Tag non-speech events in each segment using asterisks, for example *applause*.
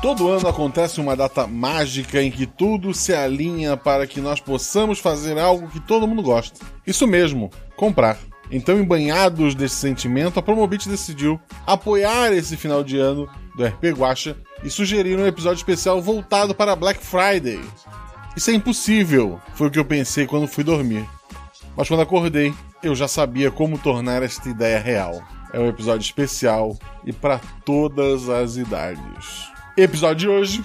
Todo ano acontece uma data mágica em que tudo se alinha para que nós possamos fazer algo que todo mundo gosta. Isso mesmo, comprar. Então, embanhados desse sentimento, a Promobit decidiu apoiar esse final de ano do RP Guacha e sugerir um episódio especial voltado para Black Friday. Isso é impossível, foi o que eu pensei quando fui dormir. Mas quando acordei, eu já sabia como tornar esta ideia real. É um episódio especial e para todas as idades. Episódio de hoje: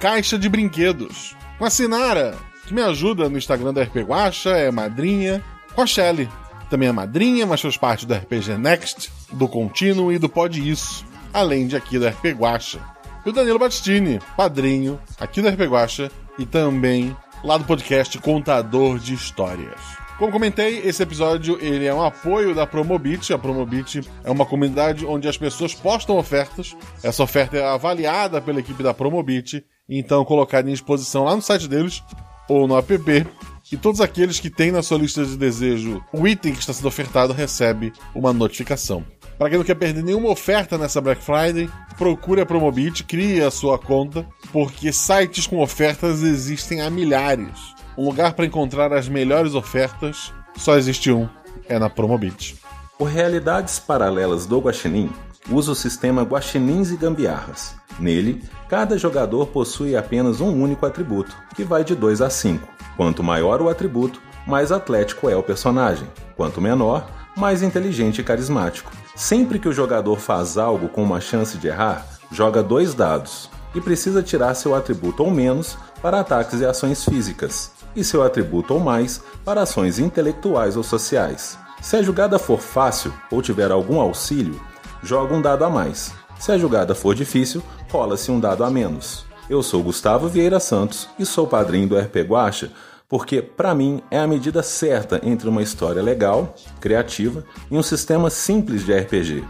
Caixa de Brinquedos. Com a Sinara, que me ajuda no Instagram da RP Guacha, é madrinha. Com a Shelly, também é madrinha, mas faz parte do RPG Next, do Contínuo e do Pode Isso, além de aqui do RP Guacha. E o Danilo Battistini, padrinho, aqui do RP Guacha e também lá do podcast Contador de Histórias. Como comentei, esse episódio ele é um apoio da Promobit. A Promobit é uma comunidade onde as pessoas postam ofertas. Essa oferta é avaliada pela equipe da Promobit, então colocada em exposição lá no site deles ou no app. E todos aqueles que têm na sua lista de desejo o item que está sendo ofertado recebe uma notificação. Para quem não quer perder nenhuma oferta nessa Black Friday, procure a Promobit, crie a sua conta, porque sites com ofertas existem há milhares. Um lugar para encontrar as melhores ofertas só existe um, é na Promobit. O Realidades Paralelas do Guaxinim usa o sistema Guaxinins e Gambiarras. Nele, cada jogador possui apenas um único atributo, que vai de 2 a 5. Quanto maior o atributo, mais atlético é o personagem. Quanto menor, mais inteligente e carismático. Sempre que o jogador faz algo com uma chance de errar, joga dois dados e precisa tirar seu atributo ou menos para ataques e ações físicas e seu atributo ou mais para ações intelectuais ou sociais. Se a jogada for fácil ou tiver algum auxílio, joga um dado a mais. Se a jogada for difícil, rola-se um dado a menos. Eu sou Gustavo Vieira Santos e sou padrinho do RP Guacha, porque para mim é a medida certa entre uma história legal, criativa e um sistema simples de RPG.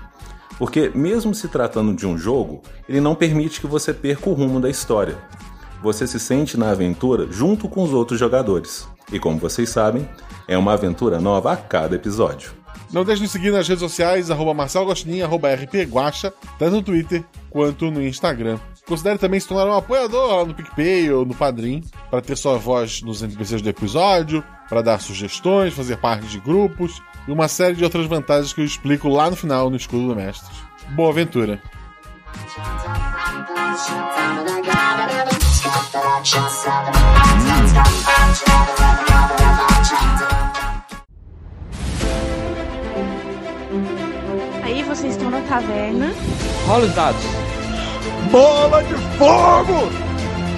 Porque mesmo se tratando de um jogo, ele não permite que você perca o rumo da história você se sente na aventura junto com os outros jogadores. E como vocês sabem, é uma aventura nova a cada episódio. Não deixe de seguir nas redes sociais, arroba arroba rpguacha, tanto no Twitter quanto no Instagram. Considere também se tornar um apoiador lá no PicPay ou no Padrim, para ter sua voz nos NPCs do episódio, para dar sugestões, fazer parte de grupos e uma série de outras vantagens que eu explico lá no final no Escudo do Mestre. Boa aventura! Aí vocês estão na taverna. Rola os dados. Bola de fogo!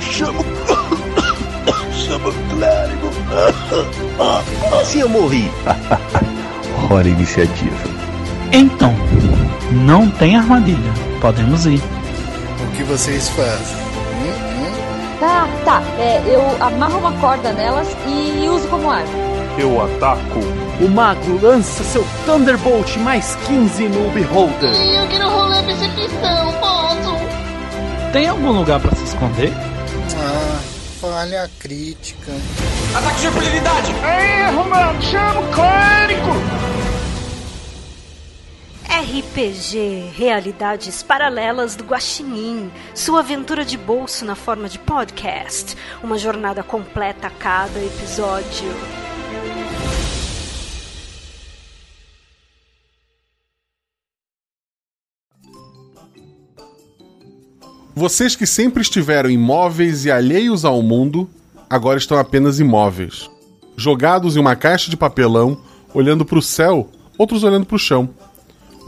Chama. *coughs* Chama o clérigo! Se eu morri. *laughs* Hora iniciativa. Então, não tem armadilha. Podemos ir. O que vocês fazem? Tá, tá. É, eu amarro uma corda nelas e uso como arma. Eu ataco. O mago lança seu Thunderbolt mais 15 no Beholder. Eu quero rolar percepção, posso? Tem algum lugar para se esconder? Ah, falha crítica. Ataque de impunidade! Erro, mano! Chama o clérigo! RPG Realidades Paralelas do Guaxinim, sua aventura de bolso na forma de podcast, uma jornada completa a cada episódio. Vocês que sempre estiveram imóveis e alheios ao mundo, agora estão apenas imóveis, jogados em uma caixa de papelão, olhando para o céu, outros olhando para o chão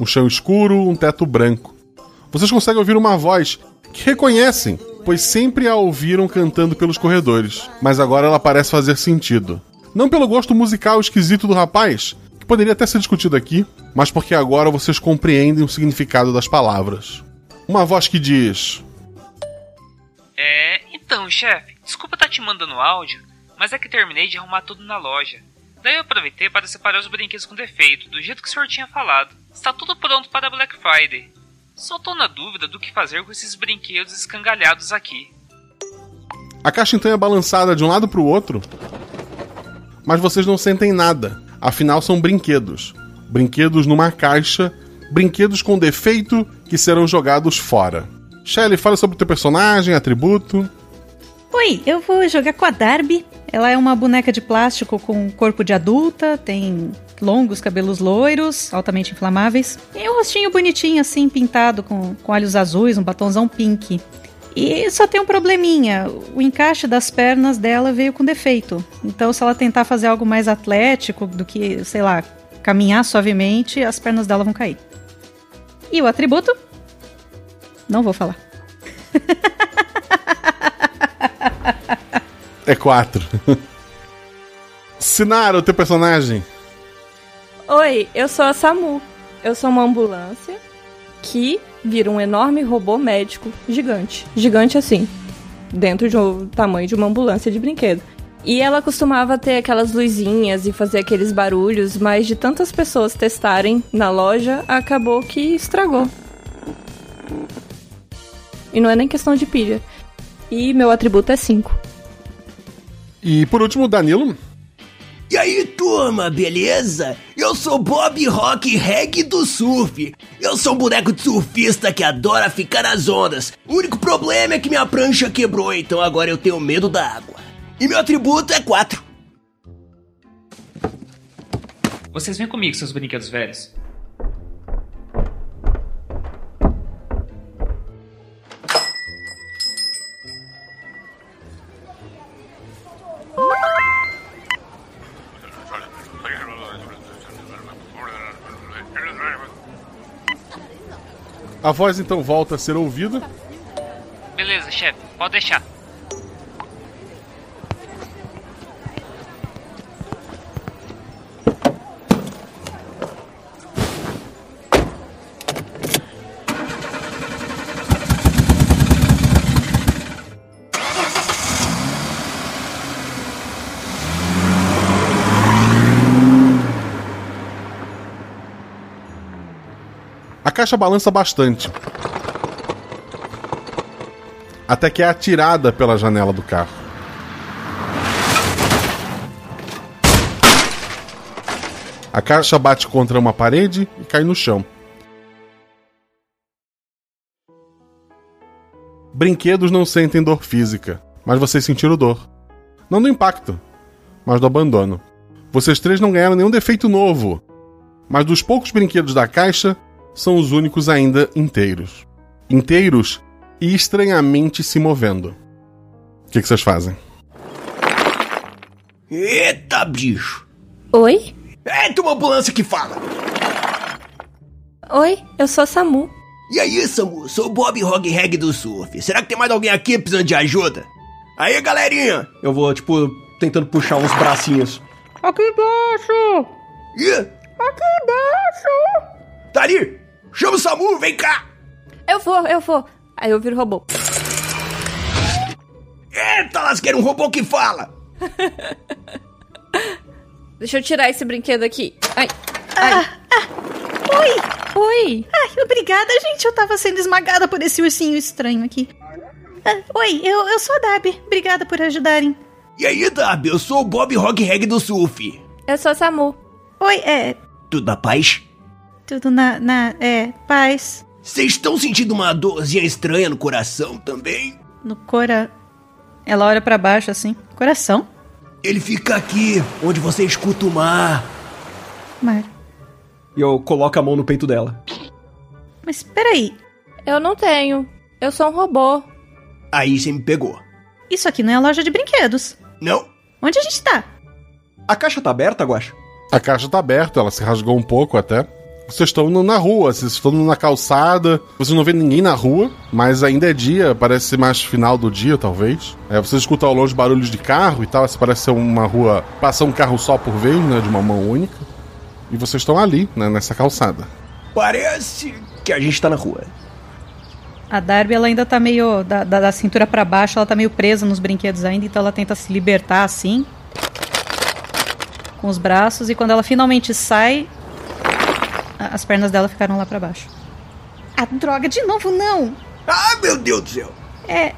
um chão escuro, um teto branco. Vocês conseguem ouvir uma voz que reconhecem, pois sempre a ouviram cantando pelos corredores, mas agora ela parece fazer sentido. Não pelo gosto musical esquisito do rapaz, que poderia até ser discutido aqui, mas porque agora vocês compreendem o significado das palavras. Uma voz que diz: É, então, chefe, desculpa estar tá te mandando áudio, mas é que terminei de arrumar tudo na loja. Daí eu aproveitei para separar os brinquedos com defeito, do jeito que o senhor tinha falado. Está tudo pronto para Black Friday. Só tô na dúvida do que fazer com esses brinquedos escangalhados aqui. A caixa então é balançada de um lado para o outro, mas vocês não sentem nada. Afinal, são brinquedos. Brinquedos numa caixa, brinquedos com defeito que serão jogados fora. Shelly, fala sobre o teu personagem, atributo. Oi, eu vou jogar com a Darby. Ela é uma boneca de plástico com corpo de adulta, tem longos cabelos loiros, altamente inflamáveis, e um rostinho bonitinho assim, pintado com, com olhos azuis, um batonzão pink. E só tem um probleminha: o encaixe das pernas dela veio com defeito. Então, se ela tentar fazer algo mais atlético do que, sei lá, caminhar suavemente, as pernas dela vão cair. E o atributo? Não vou falar. *laughs* É quatro. Sinara, o teu personagem. Oi, eu sou a Samu. Eu sou uma ambulância que vira um enorme robô médico gigante. Gigante assim. Dentro de um tamanho de uma ambulância de brinquedo. E ela costumava ter aquelas luzinhas e fazer aqueles barulhos, mas de tantas pessoas testarem na loja, acabou que estragou. E não é nem questão de pilha. E meu atributo é 5. E por último, Danilo. E aí, turma, beleza? Eu sou Bob Rock Reg do Surf. Eu sou um boneco de surfista que adora ficar nas ondas. O único problema é que minha prancha quebrou, então agora eu tenho medo da água. E meu atributo é 4. Vocês vêm comigo, seus brinquedos velhos. A voz então volta a ser ouvida. Beleza, chefe, pode deixar. Caixa balança bastante. Até que é atirada pela janela do carro. A caixa bate contra uma parede e cai no chão. Brinquedos não sentem dor física, mas vocês sentiram dor. Não do impacto, mas do abandono. Vocês três não ganharam nenhum defeito novo, mas dos poucos brinquedos da caixa, são os únicos ainda inteiros. Inteiros e estranhamente se movendo. O que, que vocês fazem? Eita, bicho! Oi? Eita, uma ambulância que fala! Oi, eu sou a Samu. E aí, Samu? Sou o Bob Hog Reg do Surf. Será que tem mais alguém aqui precisando de ajuda? Aí, galerinha! Eu vou, tipo, tentando puxar uns bracinhos. Aqui embaixo! Ih! Aqui embaixo! Tá ali! Chama o Samu, vem cá! Eu vou, eu vou. Aí eu viro robô. Eita, lasqueira, um robô que fala! *laughs* Deixa eu tirar esse brinquedo aqui. Ai. Ah, ah, oi! Oi! Ai, obrigada, gente. Eu tava sendo esmagada por esse ursinho estranho aqui. Ah, oi, eu, eu sou a Darby. Obrigada por ajudarem. E aí, Darby? Eu sou o Bob Rock Reg do Surf. Eu sou a Samu. Oi, é. Tudo na paz? Tudo na. na é, paz. Vocês estão sentindo uma dorzinha estranha no coração também? No cora. Ela olha para baixo assim. Coração? Ele fica aqui, onde você escuta o mar. Mar. E eu coloco a mão no peito dela. Mas peraí. Eu não tenho. Eu sou um robô. Aí você me pegou. Isso aqui não é loja de brinquedos. Não. Onde a gente tá? A caixa tá aberta, Guaxa? A caixa tá aberta, ela se rasgou um pouco até. Vocês estão na rua, vocês estão na calçada, vocês não vê ninguém na rua, mas ainda é dia, parece ser mais final do dia, talvez. É, vocês escutam ao longe barulhos de carro e tal, essa parece ser uma rua. Passa um carro só por vez, né? De uma mão única. E vocês estão ali, né, nessa calçada. Parece que a gente tá na rua. A Darby, ela ainda tá meio. Da, da, da cintura para baixo, ela tá meio presa nos brinquedos ainda, então ela tenta se libertar assim. Com os braços, e quando ela finalmente sai, as pernas dela ficaram lá para baixo. Ah, droga, de novo não! Ah, meu Deus do céu! É.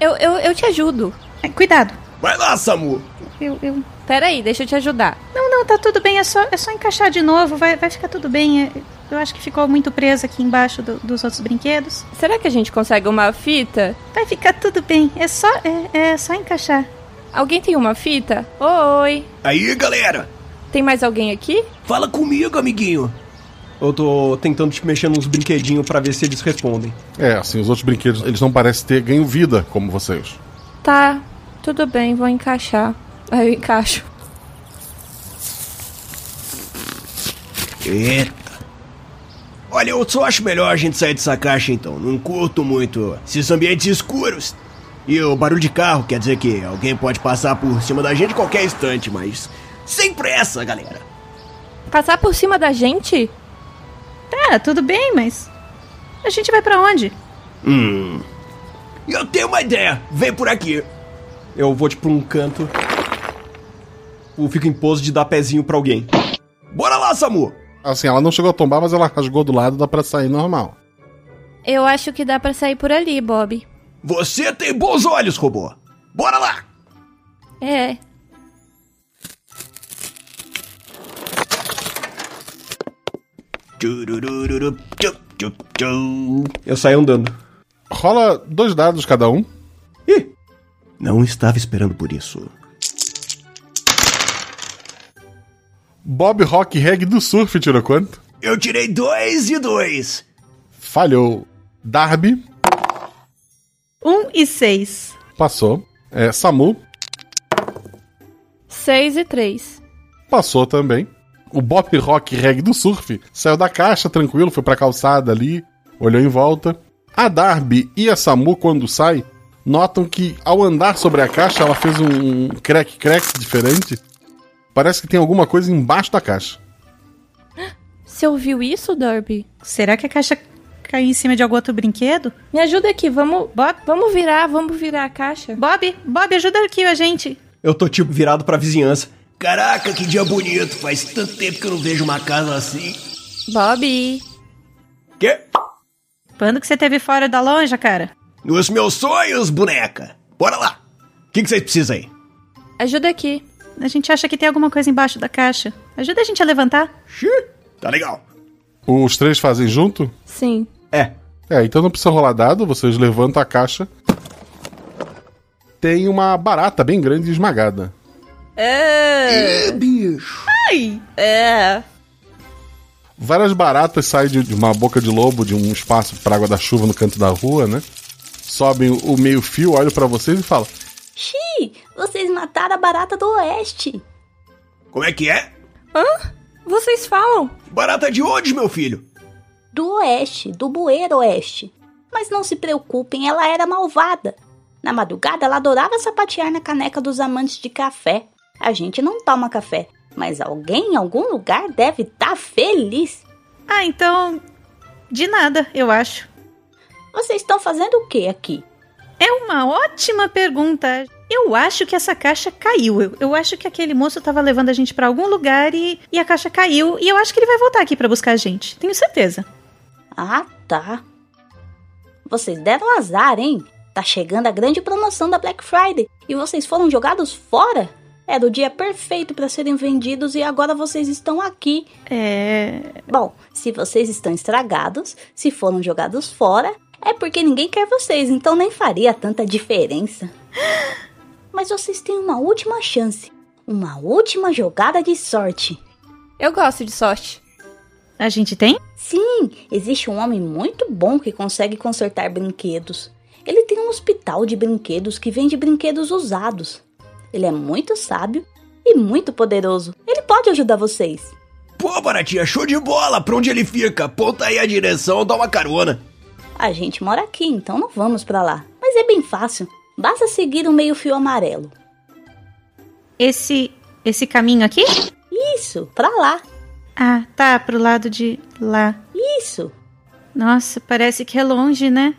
Eu, eu, eu te ajudo. É, cuidado. Vai lá, Samu! Eu, eu. Peraí, deixa eu te ajudar. Não, não, tá tudo bem, é só, é só encaixar de novo, vai, vai ficar tudo bem. É- Eu acho que ficou muito preso aqui embaixo do- dos outros brinquedos. Será que a gente consegue uma fita? Vai ficar tudo bem, é só, é, é só encaixar. Alguém tem uma fita? Oi. Aí, galera. Tem mais alguém aqui? Fala comigo, amiguinho. Eu tô tentando te mexer nos brinquedinhos pra ver se eles respondem. É, assim, os outros brinquedos, eles não parecem ter ganho vida como vocês. Tá, tudo bem, vou encaixar. Aí eu encaixo. Eita. Olha, eu só acho melhor a gente sair dessa caixa então. Não curto muito esses ambientes escuros. E o barulho de carro quer dizer que alguém pode passar por cima da gente a qualquer instante, mas sem pressa, galera. Passar por cima da gente? Tá, tudo bem, mas. A gente vai pra onde? Hum. Eu tenho uma ideia. Vem por aqui. Eu vou, tipo, um canto. Eu fico em pose de dar pezinho pra alguém. Bora lá, Samu! Assim, ela não chegou a tombar, mas ela rasgou do lado, dá pra sair normal. Eu acho que dá pra sair por ali, Bob. Você tem bons olhos, robô. Bora lá! É. Eu saio andando. Rola dois dados cada um. Não estava esperando por isso. Bob Rock Reg do Surf tirou quanto? Eu tirei dois e dois. Falhou. Darby Um e seis. passou. É, Samu Seis e três. passou também. O Bob Rock Reg do Surf saiu da caixa tranquilo, foi pra calçada ali, olhou em volta. A Darby e a Samu, quando sai, notam que ao andar sobre a caixa, ela fez um crack-crack diferente. Parece que tem alguma coisa embaixo da caixa. Você ouviu isso, Derby? Será que a caixa caiu em cima de algum outro brinquedo? Me ajuda aqui, vamos. Bob? Vamos virar, vamos virar a caixa. Bob, Bob, ajuda aqui a gente. Eu tô, tipo, virado pra vizinhança. Caraca, que dia bonito. Faz tanto tempo que eu não vejo uma casa assim. Bob. Quê? Quando que você teve fora da loja, cara? Nos meus sonhos, boneca. Bora lá. O que, que vocês precisam aí? Ajuda aqui. A gente acha que tem alguma coisa embaixo da caixa. Ajuda a gente a levantar. Tá legal. Os três fazem junto? Sim. É. É, então não precisa rolar dado, vocês levantam a caixa. Tem uma barata bem grande e esmagada. É. bicho. Ai. É. Várias baratas saem de de uma boca de lobo, de um espaço para água da chuva no canto da rua, né? Sobem o meio fio, olham para vocês e falam: Xi, vocês mataram a barata do oeste. Como é que é? Hã? Vocês falam? Barata de onde, meu filho? Do oeste, do bueiro oeste. Mas não se preocupem, ela era malvada. Na madrugada, ela adorava sapatear na caneca dos amantes de café. A gente não toma café, mas alguém em algum lugar deve estar feliz. Ah, então. De nada, eu acho. Vocês estão fazendo o que aqui? É uma ótima pergunta. Eu acho que essa caixa caiu. Eu, eu acho que aquele moço tava levando a gente pra algum lugar e, e a caixa caiu. E eu acho que ele vai voltar aqui pra buscar a gente. Tenho certeza. Ah, tá. Vocês deram azar, hein? Tá chegando a grande promoção da Black Friday e vocês foram jogados fora? Era o dia perfeito para serem vendidos e agora vocês estão aqui. É. Bom, se vocês estão estragados, se foram jogados fora, é porque ninguém quer vocês, então nem faria tanta diferença. *gasps* Mas vocês têm uma última chance. Uma última jogada de sorte. Eu gosto de sorte. A gente tem? Sim, existe um homem muito bom que consegue consertar brinquedos. Ele tem um hospital de brinquedos que vende brinquedos usados. Ele é muito sábio e muito poderoso. Ele pode ajudar vocês. Pô, baratinha, show de bola. Pra onde ele fica? Aponta aí a direção, dá uma carona. A gente mora aqui, então não vamos pra lá. Mas é bem fácil. Basta seguir o meio fio amarelo. Esse. esse caminho aqui? Isso, pra lá. Ah, tá, pro lado de lá. Isso. Nossa, parece que é longe, né?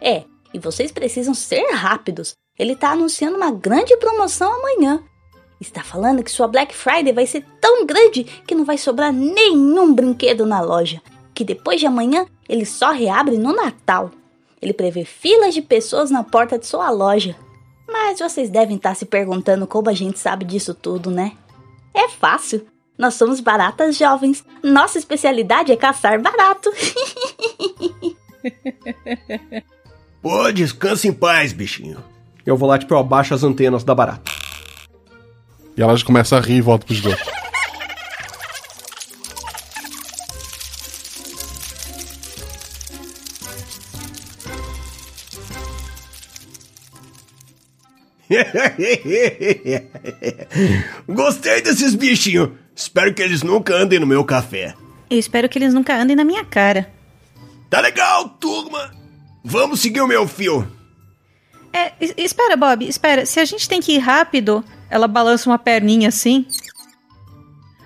É, e vocês precisam ser rápidos. Ele tá anunciando uma grande promoção amanhã. Está falando que sua Black Friday vai ser tão grande que não vai sobrar nenhum brinquedo na loja. Que depois de amanhã ele só reabre no Natal. Ele prevê filas de pessoas na porta de sua loja. Mas vocês devem estar se perguntando como a gente sabe disso tudo, né? É fácil. Nós somos baratas jovens. Nossa especialidade é caçar barato. *laughs* Pô, descansa em paz, bichinho. Eu vou lá, tipo, eu abaixo as antenas da barata. E ela já começa a rir e volta pro esgoto. *laughs* Gostei desses bichinhos. Espero que eles nunca andem no meu café. Eu espero que eles nunca andem na minha cara. Tá legal, turma. Vamos seguir o meu fio. É, es- espera, Bob, espera. Se a gente tem que ir rápido, ela balança uma perninha assim.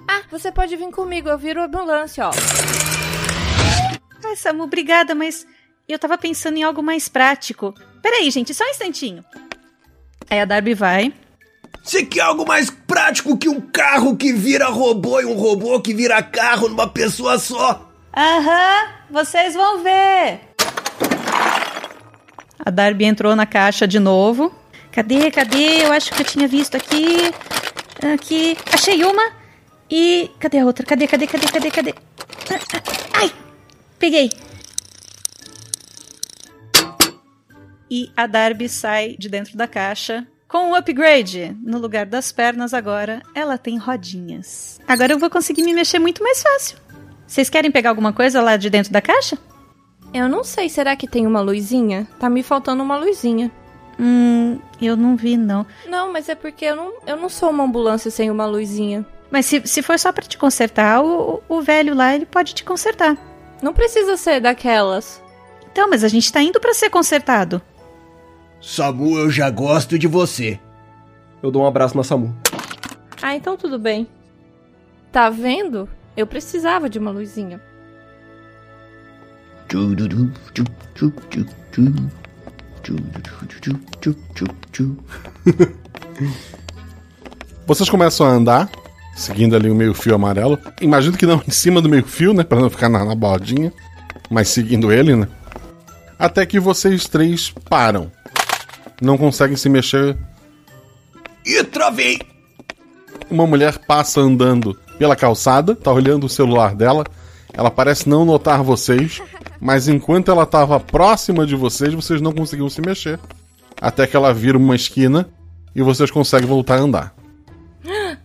Ah, você pode vir comigo, eu viro ambulância, ó. Ai, Samu, obrigada, mas eu tava pensando em algo mais prático. Peraí, gente, só um instantinho. Aí a Darby vai. Você quer algo mais prático que um carro que vira robô e um robô que vira carro numa pessoa só? Aham, vocês vão ver. A Darby entrou na caixa de novo. Cadê, cadê? Eu acho que eu tinha visto aqui. Aqui. Achei uma. E. Cadê a outra? Cadê, cadê, cadê, cadê, cadê? Ai! Peguei. E a Darby sai de dentro da caixa com um upgrade. No lugar das pernas, agora ela tem rodinhas. Agora eu vou conseguir me mexer muito mais fácil. Vocês querem pegar alguma coisa lá de dentro da caixa? Eu não sei, será que tem uma luzinha? Tá me faltando uma luzinha. Hum, eu não vi, não. Não, mas é porque eu não, eu não sou uma ambulância sem uma luzinha. Mas se, se for só pra te consertar, o, o velho lá, ele pode te consertar. Não precisa ser daquelas. Então, mas a gente tá indo pra ser consertado. Samu, eu já gosto de você. Eu dou um abraço na Samu. Ah, então tudo bem. Tá vendo? Eu precisava de uma luzinha. *laughs* Vocês começam a andar, seguindo ali o meio-fio amarelo. Imagino que não em cima do meio-fio, né? Pra não ficar na, na bordinha. Mas seguindo ele, né? Até que vocês três param. Não conseguem se mexer. E travei! Uma mulher passa andando pela calçada, tá olhando o celular dela. Ela parece não notar vocês, mas enquanto ela estava próxima de vocês, vocês não conseguiam se mexer. Até que ela vira uma esquina e vocês conseguem voltar a andar. *gasps*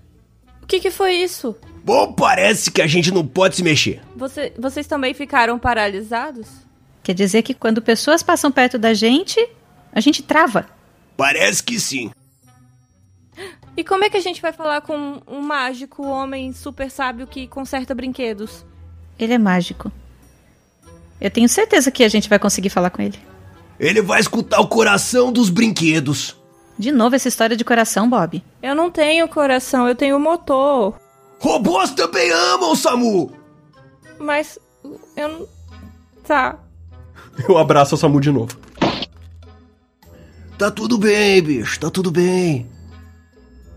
O que, que foi isso? Bom, parece que a gente não pode se mexer. Você, vocês também ficaram paralisados? Quer dizer que quando pessoas passam perto da gente, a gente trava. Parece que sim. *gasps* E como é que a gente vai falar com um mágico homem super sábio que conserta brinquedos? Ele é mágico. Eu tenho certeza que a gente vai conseguir falar com ele. Ele vai escutar o coração dos brinquedos. De novo essa história de coração, Bob. Eu não tenho coração, eu tenho motor. Robôs também amam, Samu! Mas eu não. Tá. Eu abraço a Samu de novo. Tá tudo bem, bicho, tá tudo bem.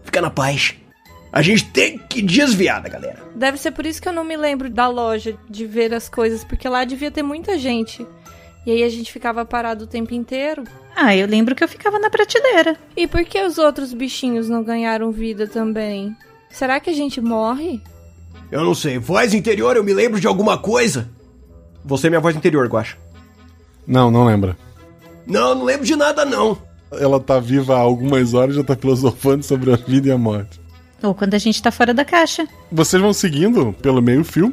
Fica na paz. A gente tem que desviar da galera. Deve ser por isso que eu não me lembro da loja de ver as coisas, porque lá devia ter muita gente. E aí a gente ficava parado o tempo inteiro. Ah, eu lembro que eu ficava na prateleira. E por que os outros bichinhos não ganharam vida também? Será que a gente morre? Eu não sei, voz interior, eu me lembro de alguma coisa. Você é minha voz interior, Guacha. Não, não lembra. Não, não lembro de nada não. Ela tá viva há algumas horas e já tá filosofando sobre a vida e a morte. Ou quando a gente tá fora da caixa. Vocês vão seguindo pelo meio-fio.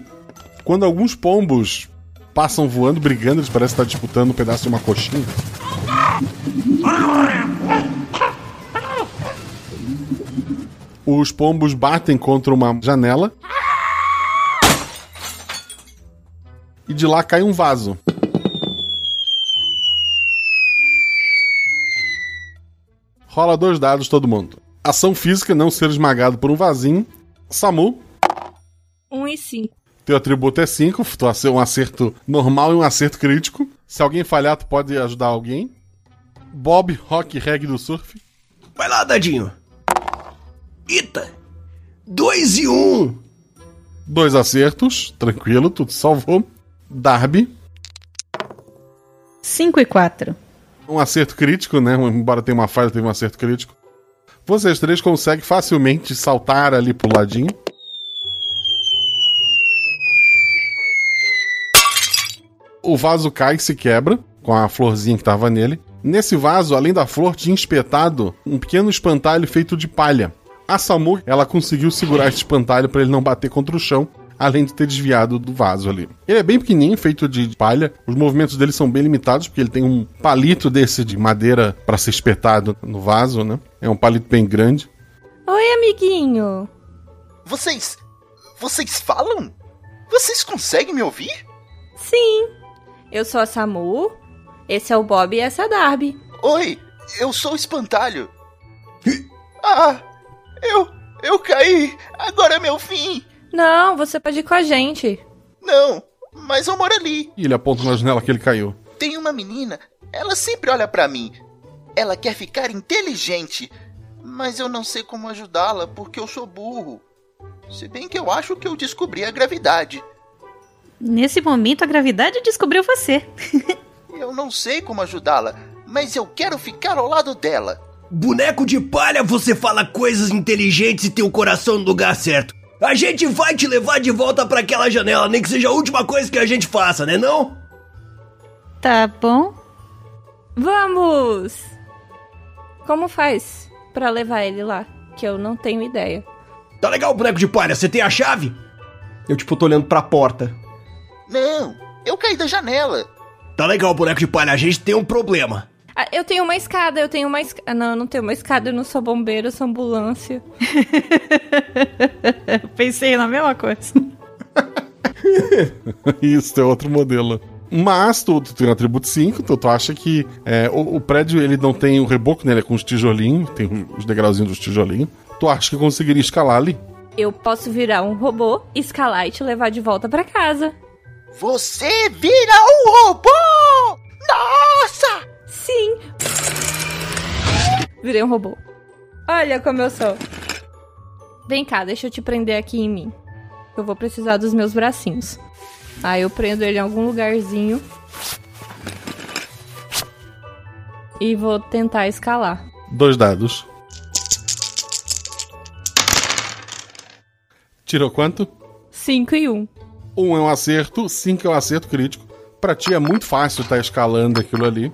Quando alguns pombos passam voando, brigando, eles parecem estar disputando um pedaço de uma coxinha. Os pombos batem contra uma janela. E de lá cai um vaso. Rola dois dados todo mundo. Ação física, não ser esmagado por um vasinho. Samu, 1 um e 5. teu atributo é 5, tu acer- um acerto normal e um acerto crítico. Se alguém falhar, tu pode ajudar alguém. Bob, rock, reggae do surf. Vai lá, dadinho. Eita! Dois e um. Dois acertos, tranquilo, tu te salvou. Darby, 5 e 4. Um acerto crítico, né? Embora tenha uma falha, teve um acerto crítico. Vocês três conseguem facilmente saltar ali pro ladinho. O vaso cai e se quebra, com a florzinha que tava nele. Nesse vaso, além da flor, tinha espetado um pequeno espantalho feito de palha. A Samu, ela conseguiu segurar esse espantalho para ele não bater contra o chão, além de ter desviado do vaso ali. Ele é bem pequenininho, feito de palha. Os movimentos dele são bem limitados, porque ele tem um palito desse de madeira para ser espetado no vaso, né? É um palito bem grande. Oi, amiguinho. Vocês. Vocês falam? Vocês conseguem me ouvir? Sim. Eu sou a Samu, esse é o Bob e essa é a Darby. Oi, eu sou o Espantalho. Ah, eu. Eu caí! Agora é meu fim! Não, você pode ir com a gente. Não, mas eu moro ali. E ele aponta na janela que ele caiu. Tem uma menina, ela sempre olha para mim. Ela quer ficar inteligente, mas eu não sei como ajudá-la porque eu sou burro. Se bem que eu acho que eu descobri a gravidade. Nesse momento, a gravidade descobriu você. *laughs* eu não sei como ajudá-la, mas eu quero ficar ao lado dela. Boneco de palha, você fala coisas inteligentes e tem o coração no lugar certo. A gente vai te levar de volta para aquela janela, nem que seja a última coisa que a gente faça, né não? Tá bom. Vamos! Como faz para levar ele lá? Que eu não tenho ideia. Tá legal, boneco de palha, você tem a chave? Eu, tipo, tô olhando pra porta. Não, eu caí da janela. Tá legal, boneco de palha, a gente tem um problema. Ah, eu tenho uma escada, eu tenho uma escada. Não, eu não tenho uma escada, eu não sou bombeiro, eu sou ambulância. *laughs* Pensei na mesma coisa. *laughs* Isso, é outro modelo. Mas tu, tu tem um atributo 5, então tu acha que é, o, o, prédio ele não tem o reboco, né? Ele é com os tijolinhos, tem os degrauzinhos dos tijolinhos. Tu acha que conseguiria escalar ali? Eu posso virar um robô, escalar e te levar de volta para casa. Você vira um robô! Nossa! Sim. Virei um robô. Olha como eu sou. Vem cá, deixa eu te prender aqui em mim. Eu vou precisar dos meus bracinhos. Aí eu prendo ele em algum lugarzinho. E vou tentar escalar. Dois dados. Tirou quanto? 5 e 1. Um. Um é um acerto, 5 é um acerto crítico. Pra ti é muito fácil estar tá escalando aquilo ali.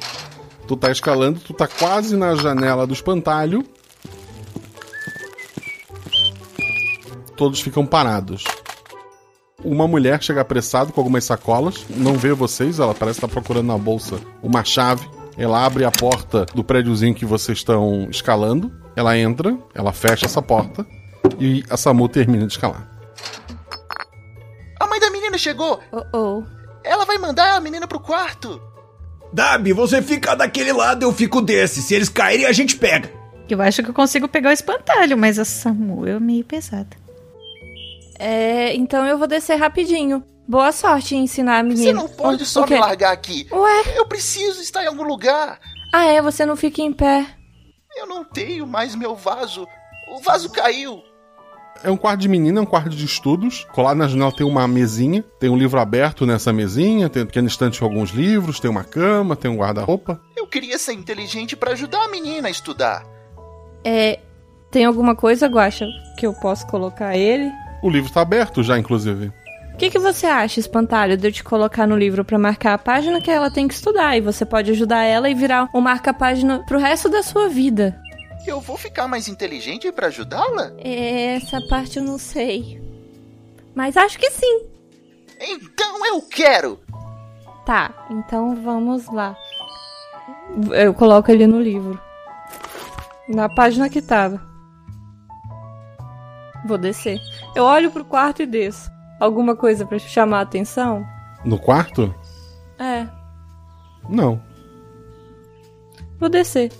Tu tá escalando, tu tá quase na janela do espantalho. Todos ficam parados. Uma mulher chega apressado com algumas sacolas, não vê vocês, ela parece estar procurando na bolsa uma chave. Ela abre a porta do prédiozinho que vocês estão escalando. Ela entra, ela fecha essa porta e a Samu termina de escalar. A mãe da menina chegou! Oh oh. Ela vai mandar a menina pro quarto! Dabi, você fica daquele lado, eu fico desse. Se eles caírem, a gente pega. Eu acho que eu consigo pegar o espantalho, mas a Samu é meio pesada. É, então eu vou descer rapidinho. Boa sorte em ensinar a menina. Você não pode só me largar aqui. Ué? Eu preciso estar em algum lugar. Ah, é? Você não fica em pé. Eu não tenho mais meu vaso. O vaso caiu. É um quarto de menina, é um quarto de estudos. Colado na janela tem uma mesinha, tem um livro aberto nessa mesinha, tem um pequeno estante com alguns livros, tem uma cama, tem um guarda-roupa. Eu queria ser inteligente para ajudar a menina a estudar. É. Tem alguma coisa, Guacha, que eu posso colocar ele? O livro está aberto já, inclusive. O que, que você acha, espantalho, de eu te colocar no livro para marcar a página que ela tem que estudar? E você pode ajudar ela e virar um marca-página pro resto da sua vida. Eu vou ficar mais inteligente para ajudá-la? Essa parte eu não sei. Mas acho que sim. Então eu quero! Tá, então vamos lá. Eu coloco ele no livro. Na página que tava. Vou descer. Eu olho pro quarto e desço. Alguma coisa para chamar a atenção? No quarto? É. Não. Vou descer.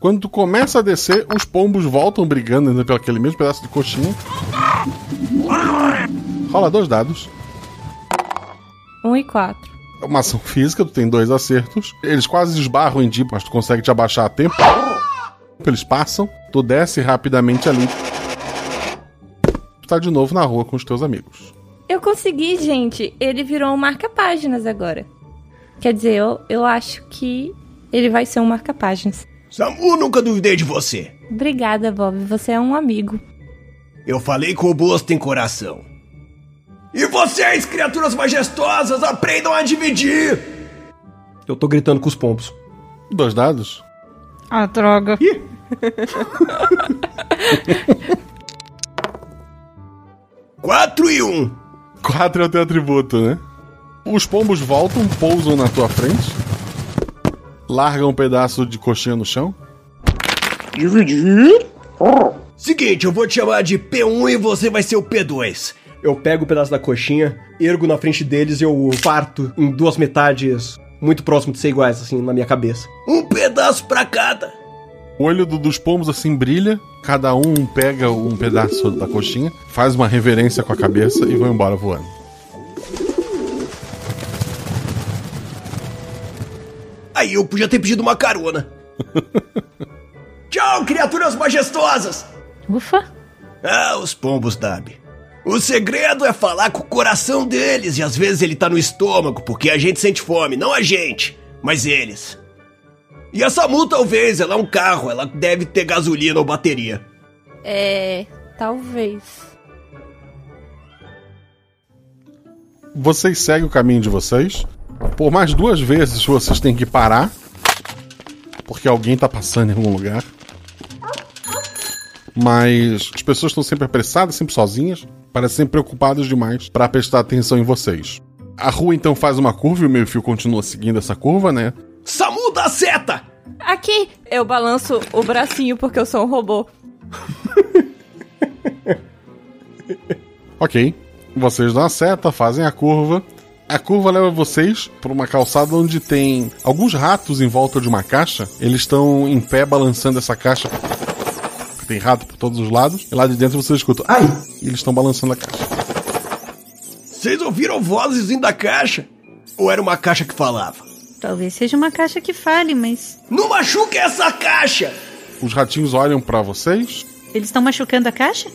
Quando tu começa a descer, os pombos voltam brigando ainda pelo aquele mesmo pedaço de coxinha. Rola dois dados. Um e quatro. É uma ação física, tu tem dois acertos. Eles quase esbarram em ti, mas tu consegue te abaixar a tempo. Eles passam, tu desce rapidamente ali. está de novo na rua com os teus amigos. Eu consegui, gente. Ele virou um marca-páginas agora. Quer dizer, eu, eu acho que ele vai ser um marca-páginas. Samu, nunca duvidei de você. Obrigada, Bob. Você é um amigo. Eu falei que o Boas tem coração. E vocês, criaturas majestosas, aprendam a dividir! Eu tô gritando com os pompos. Dois dados? Ah, droga. *laughs* Quatro e um. Quatro é o teu atributo, né? Os pombos voltam, pousam na tua frente, largam um pedaço de coxinha no chão. Dividir? Seguinte, eu vou te chamar de P1 e você vai ser o P2. Eu pego o pedaço da coxinha, ergo na frente deles e eu parto em duas metades muito próximo de ser iguais, assim, na minha cabeça. Um pedaço pra cada. O olho do- dos pombos assim brilha, cada um pega um pedaço da coxinha, faz uma reverência com a cabeça e vão embora voando. Aí eu podia ter pedido uma carona. *laughs* Tchau, criaturas majestosas! Ufa! Ah, os pombos, Dab. O segredo é falar com o coração deles e às vezes ele tá no estômago, porque a gente sente fome, não a gente, mas eles. E a Samu talvez, ela é um carro, ela deve ter gasolina ou bateria. É. Talvez. Vocês seguem o caminho de vocês. Por mais duas vezes vocês têm que parar. Porque alguém tá passando em algum lugar. Mas as pessoas estão sempre apressadas, sempre sozinhas. Parecem sempre preocupadas demais para prestar atenção em vocês. A rua então faz uma curva e o meio fio continua seguindo essa curva, né? Samu da seta! Aqui! Eu balanço o bracinho porque eu sou um robô. *laughs* Ok. Vocês dão a seta, fazem a curva. A curva leva vocês para uma calçada onde tem alguns ratos em volta de uma caixa. Eles estão em pé balançando essa caixa. Tem rato por todos os lados. E lá de dentro vocês escutam. Ai! E eles estão balançando a caixa. Vocês ouviram vozes vindo da caixa? Ou era uma caixa que falava? Talvez seja uma caixa que fale, mas. Não machuque essa caixa! Os ratinhos olham para vocês. Eles estão machucando a caixa?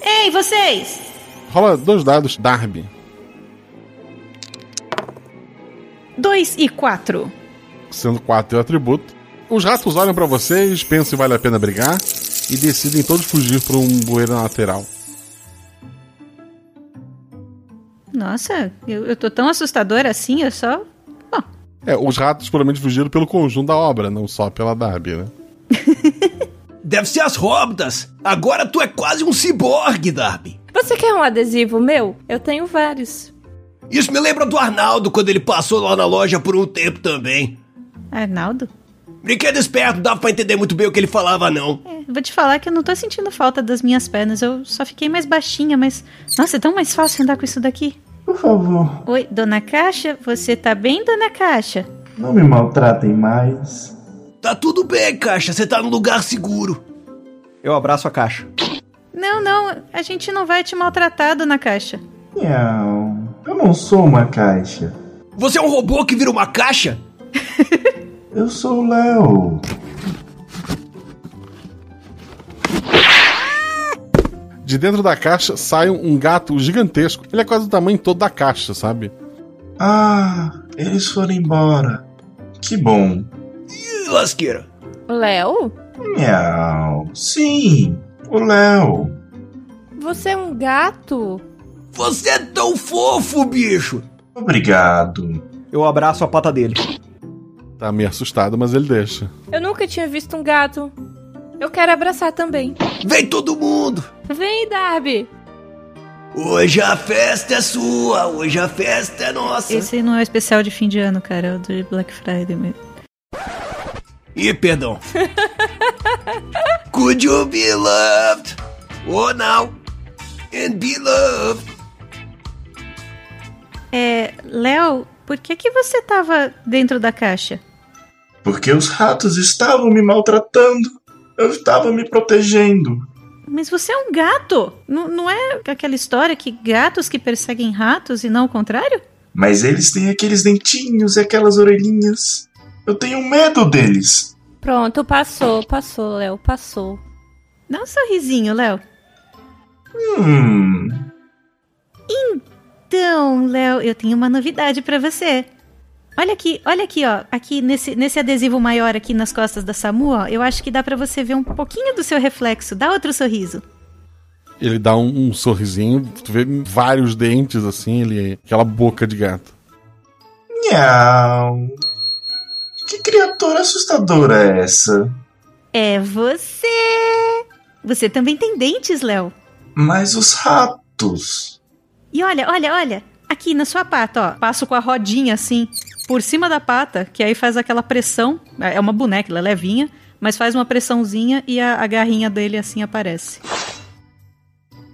Ei, vocês! Rola dois dados, Darby. Dois e quatro. Sendo quatro teu atributo. Os ratos olham para vocês, pensam se vale a pena brigar. E decidem todos fugir para um bueiro lateral. Nossa, eu, eu tô tão assustadora assim, eu só. É, os ratos provavelmente fugiram pelo conjunto da obra, não só pela Darby, né? *laughs* Deve ser as Hobbdas! Agora tu é quase um ciborgue, Darby! Você quer um adesivo meu? Eu tenho vários. Isso me lembra do Arnaldo quando ele passou lá na loja por um tempo também. Arnaldo? Brinquedo esperto, não dava pra entender muito bem o que ele falava, não. É, vou te falar que eu não tô sentindo falta das minhas pernas, eu só fiquei mais baixinha, mas. Nossa, é tão mais fácil andar com isso daqui. Por favor, Oi, dona Caixa? Você tá bem, dona Caixa? não me maltratem mais. Tá tudo bem, caixa, você tá num lugar seguro. Eu abraço a caixa. Não, não, a gente não vai te maltratar, dona Caixa. Miau. Eu não sou uma caixa. Você é um robô que vira uma caixa? *laughs* Eu sou o Léo. De dentro da caixa sai um gato gigantesco. Ele é quase do tamanho todo da caixa, sabe? Ah, eles foram embora. Que bom. Ih, lasqueira. Léo? Miau. Sim, o Léo. Você é um gato? Você é tão fofo, bicho! Obrigado. Eu abraço a pata dele. Tá meio assustado, mas ele deixa. Eu nunca tinha visto um gato. Eu quero abraçar também. Vem todo mundo! Vem, Darby! Hoje a festa é sua, hoje a festa é nossa. Esse não é o especial de fim de ano, cara, é o de Black Friday mesmo. Ih, perdão. *laughs* Could you be loved? Oh, now. And be loved. É, Léo, por que que você tava dentro da caixa? Porque os ratos estavam me maltratando. Eu estava me protegendo. Mas você é um gato! N não é aquela história que gatos que perseguem ratos e não o contrário? Mas eles têm aqueles dentinhos e aquelas orelhinhas. Eu tenho medo deles. Pronto, passou, passou, Léo, passou. Dá um sorrisinho, Léo. Hum. Então, Léo, eu tenho uma novidade para você. Olha aqui, olha aqui, ó. Aqui nesse, nesse adesivo maior aqui nas costas da Samu, ó. Eu acho que dá para você ver um pouquinho do seu reflexo. Dá outro sorriso. Ele dá um, um sorrisinho, tu vê vários dentes assim, ele aquela boca de gato. Nhau. Que criatura assustadora é essa? É você! Você também tem dentes, Léo. Mas os ratos. E olha, olha, olha. Aqui na sua pata, ó. Passo com a rodinha assim, por cima da pata, que aí faz aquela pressão. É uma boneca, ela é levinha, mas faz uma pressãozinha e a, a garrinha dele assim aparece.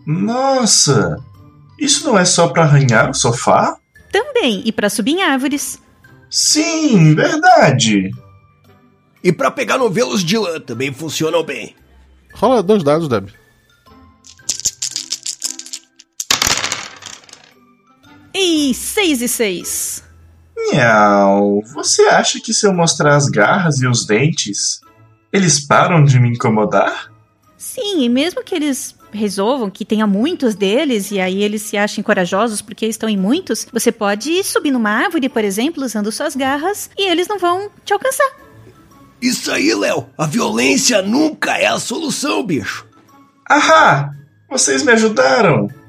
Nossa! Isso não é só para arranhar o sofá? Também, e para subir em árvores. Sim, verdade. E para pegar novelos de lã também funcionam bem. Rola dois dados, Deb. E seis e seis. Nhau, você acha que se eu mostrar as garras e os dentes, eles param de me incomodar? Sim, e mesmo que eles resolvam que tenha muitos deles e aí eles se achem corajosos porque estão em muitos, você pode subir numa árvore, por exemplo, usando suas garras e eles não vão te alcançar. Isso aí, Léo. A violência nunca é a solução, bicho. Ahá! Vocês me ajudaram!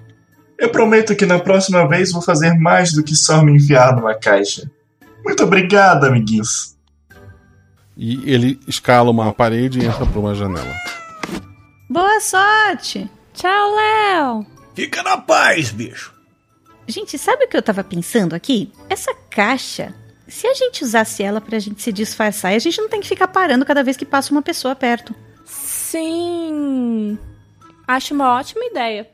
Eu prometo que na próxima vez vou fazer mais do que só me enfiar numa caixa. Muito obrigado, amiguinhos. E ele escala uma parede e entra por uma janela. Boa sorte! Tchau, Léo! Fica na paz, bicho! Gente, sabe o que eu tava pensando aqui? Essa caixa, se a gente usasse ela pra gente se disfarçar, a gente não tem que ficar parando cada vez que passa uma pessoa perto. Sim! Acho uma ótima ideia.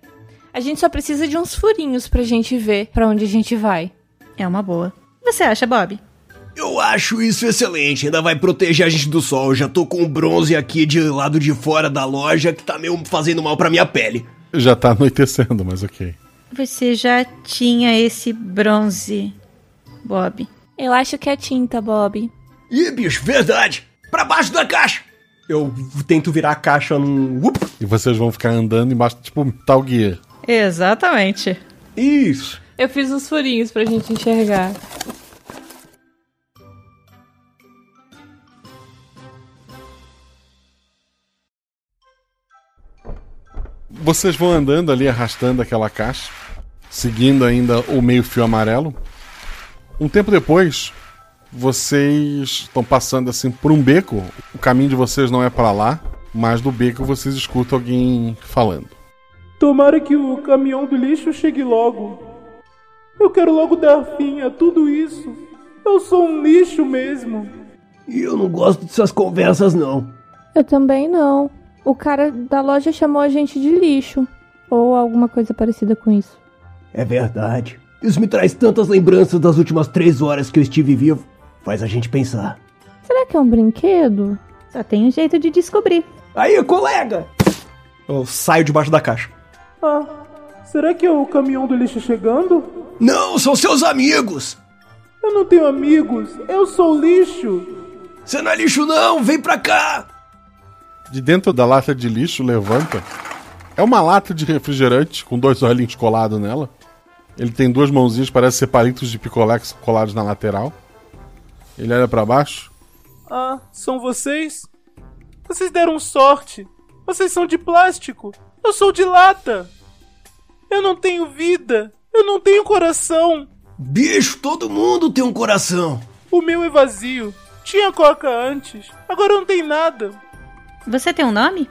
A gente só precisa de uns furinhos pra gente ver pra onde a gente vai. É uma boa. Você acha, Bob? Eu acho isso excelente, ainda vai proteger a gente do sol. Eu já tô com o bronze aqui de lado de fora da loja que tá meio fazendo mal pra minha pele. Já tá anoitecendo, mas ok. Você já tinha esse bronze, Bob. Eu acho que é tinta, Bob. Ih, bicho, verdade! Pra baixo da caixa! Eu tento virar a caixa num. Up. E vocês vão ficar andando embaixo, tipo Metal Gear. Exatamente. Isso. Eu fiz os furinhos pra gente enxergar. Vocês vão andando ali, arrastando aquela caixa, seguindo ainda o meio-fio amarelo. Um tempo depois, vocês estão passando assim por um beco. O caminho de vocês não é para lá, mas do beco vocês escutam alguém falando. Tomara que o caminhão do lixo chegue logo. Eu quero logo dar fim a tudo isso. Eu sou um lixo mesmo. E eu não gosto dessas conversas, não. Eu também não. O cara da loja chamou a gente de lixo. Ou alguma coisa parecida com isso. É verdade. Isso me traz tantas lembranças das últimas três horas que eu estive vivo. Faz a gente pensar. Será que é um brinquedo? Só tem um jeito de descobrir. Aí, colega! Eu saio debaixo da caixa. Ah, será que é o caminhão do lixo chegando? Não, são seus amigos! Eu não tenho amigos, eu sou lixo! Você não é lixo, não! Vem pra cá! De dentro da lata de lixo levanta. É uma lata de refrigerante com dois olhinhos colados nela. Ele tem duas mãozinhas, parece ser palitos de picolé colados na lateral. Ele olha para baixo. Ah, são vocês? Vocês deram sorte. Vocês são de plástico. Eu sou de lata. Eu não tenho vida. Eu não tenho coração. Bicho, todo mundo tem um coração. O meu é vazio. Tinha coca antes. Agora não tem nada. Você tem um nome?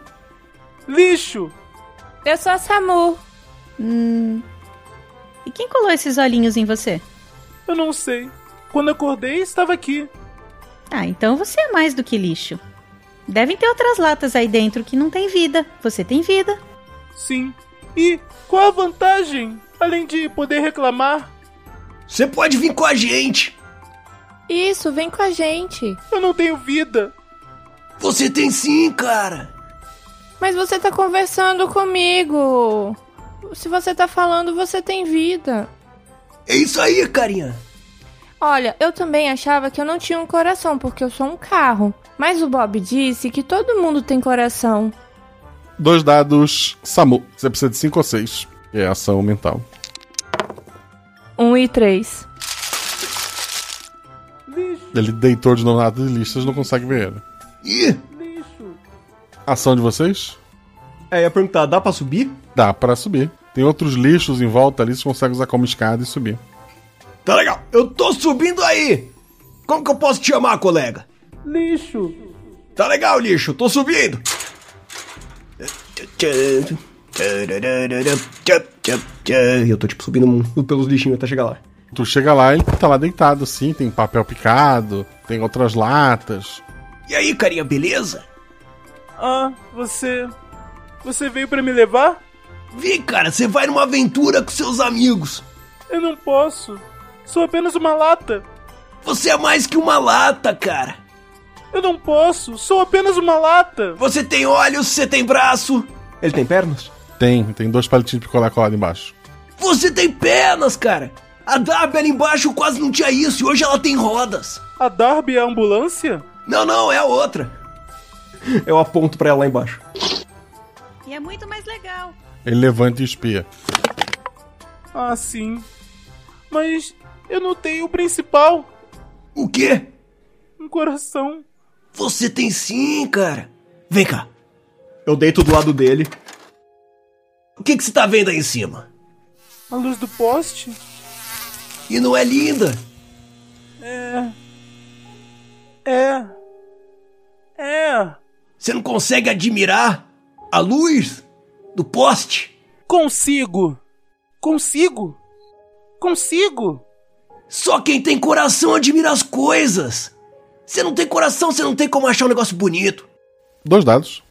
Lixo. Eu sou a Samu. Hum. E quem colou esses olhinhos em você? Eu não sei. Quando acordei, estava aqui. Ah, então você é mais do que lixo. Devem ter outras latas aí dentro que não tem vida. Você tem vida. Sim. E qual a vantagem? Além de poder reclamar? Você pode vir com a gente. Isso, vem com a gente. Eu não tenho vida. Você tem sim, cara. Mas você tá conversando comigo. Se você tá falando, você tem vida. É isso aí, carinha. Olha, eu também achava que eu não tinha um coração porque eu sou um carro. Mas o Bob disse que todo mundo tem coração. Dois dados Samu. Você precisa de 5 ou 6. É ação mental. Um e três. Ele deitou de novo na lata de listas não consegue ver ele. Ih! Ação de vocês? É, ia perguntar, dá pra subir? Dá pra subir. Tem outros lixos em volta ali, você consegue usar como escada e subir. Tá legal. Eu tô subindo aí. Como que eu posso te chamar, colega? Lixo. Tá legal, lixo. Tô subindo. E eu tô, tipo, subindo pelos lixinhos até chegar lá. Tu chega lá, ele tá lá deitado assim, tem papel picado, tem outras latas. E aí, carinha, beleza? Ah, você. Você veio pra me levar? Vem, cara, você vai numa aventura com seus amigos. Eu não posso. Sou apenas uma lata. Você é mais que uma lata, cara. Eu não posso. Sou apenas uma lata. Você tem olhos, você tem braço. Ele tem pernas? Tem, tem dois palitinhos de picolé colado embaixo. Você tem pernas, cara. A Darby ali embaixo quase não tinha isso e hoje ela tem rodas. A Darby é a ambulância? Não, não, é a outra. Eu aponto pra ela lá embaixo. E é muito mais legal. Ele levanta e espia. Ah, sim. Mas eu não tenho o principal. O quê? Um coração. Você tem sim, cara. Vem cá. Eu deito do lado dele. O que, que você tá vendo aí em cima? A luz do poste? E não é linda? É. É. É. Você não consegue admirar a luz do poste? Consigo. Consigo. Consigo. Só quem tem coração admira as coisas. Você não tem coração, você não tem como achar um negócio bonito. Dois dados.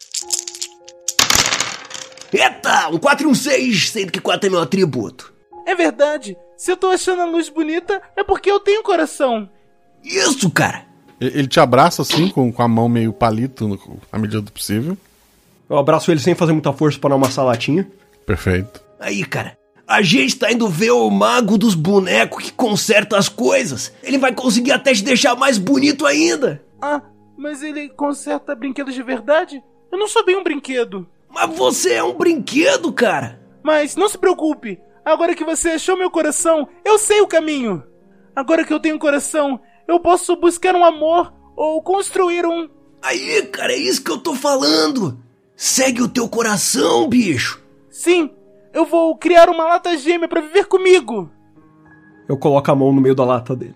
Eita, um 4 e um 6, sendo que 4 é meu atributo. É verdade. Se eu tô achando a luz bonita, é porque eu tenho coração. Isso, cara. Ele te abraça assim, com, com a mão meio palito, no, à medida do possível. Eu abraço ele sem fazer muita força pra não amassar a latinha. Perfeito. Aí, cara. A gente tá indo ver o mago dos bonecos que conserta as coisas. Ele vai conseguir até te deixar mais bonito ainda. Ah, mas ele conserta brinquedos de verdade? Eu não sou bem um brinquedo. Mas você é um brinquedo, cara. Mas não se preocupe. Agora que você achou meu coração, eu sei o caminho. Agora que eu tenho coração, eu posso buscar um amor ou construir um. Aí, cara, é isso que eu tô falando. Segue o teu coração, bicho. Sim, eu vou criar uma lata gêmea para viver comigo. Eu coloco a mão no meio da lata dele.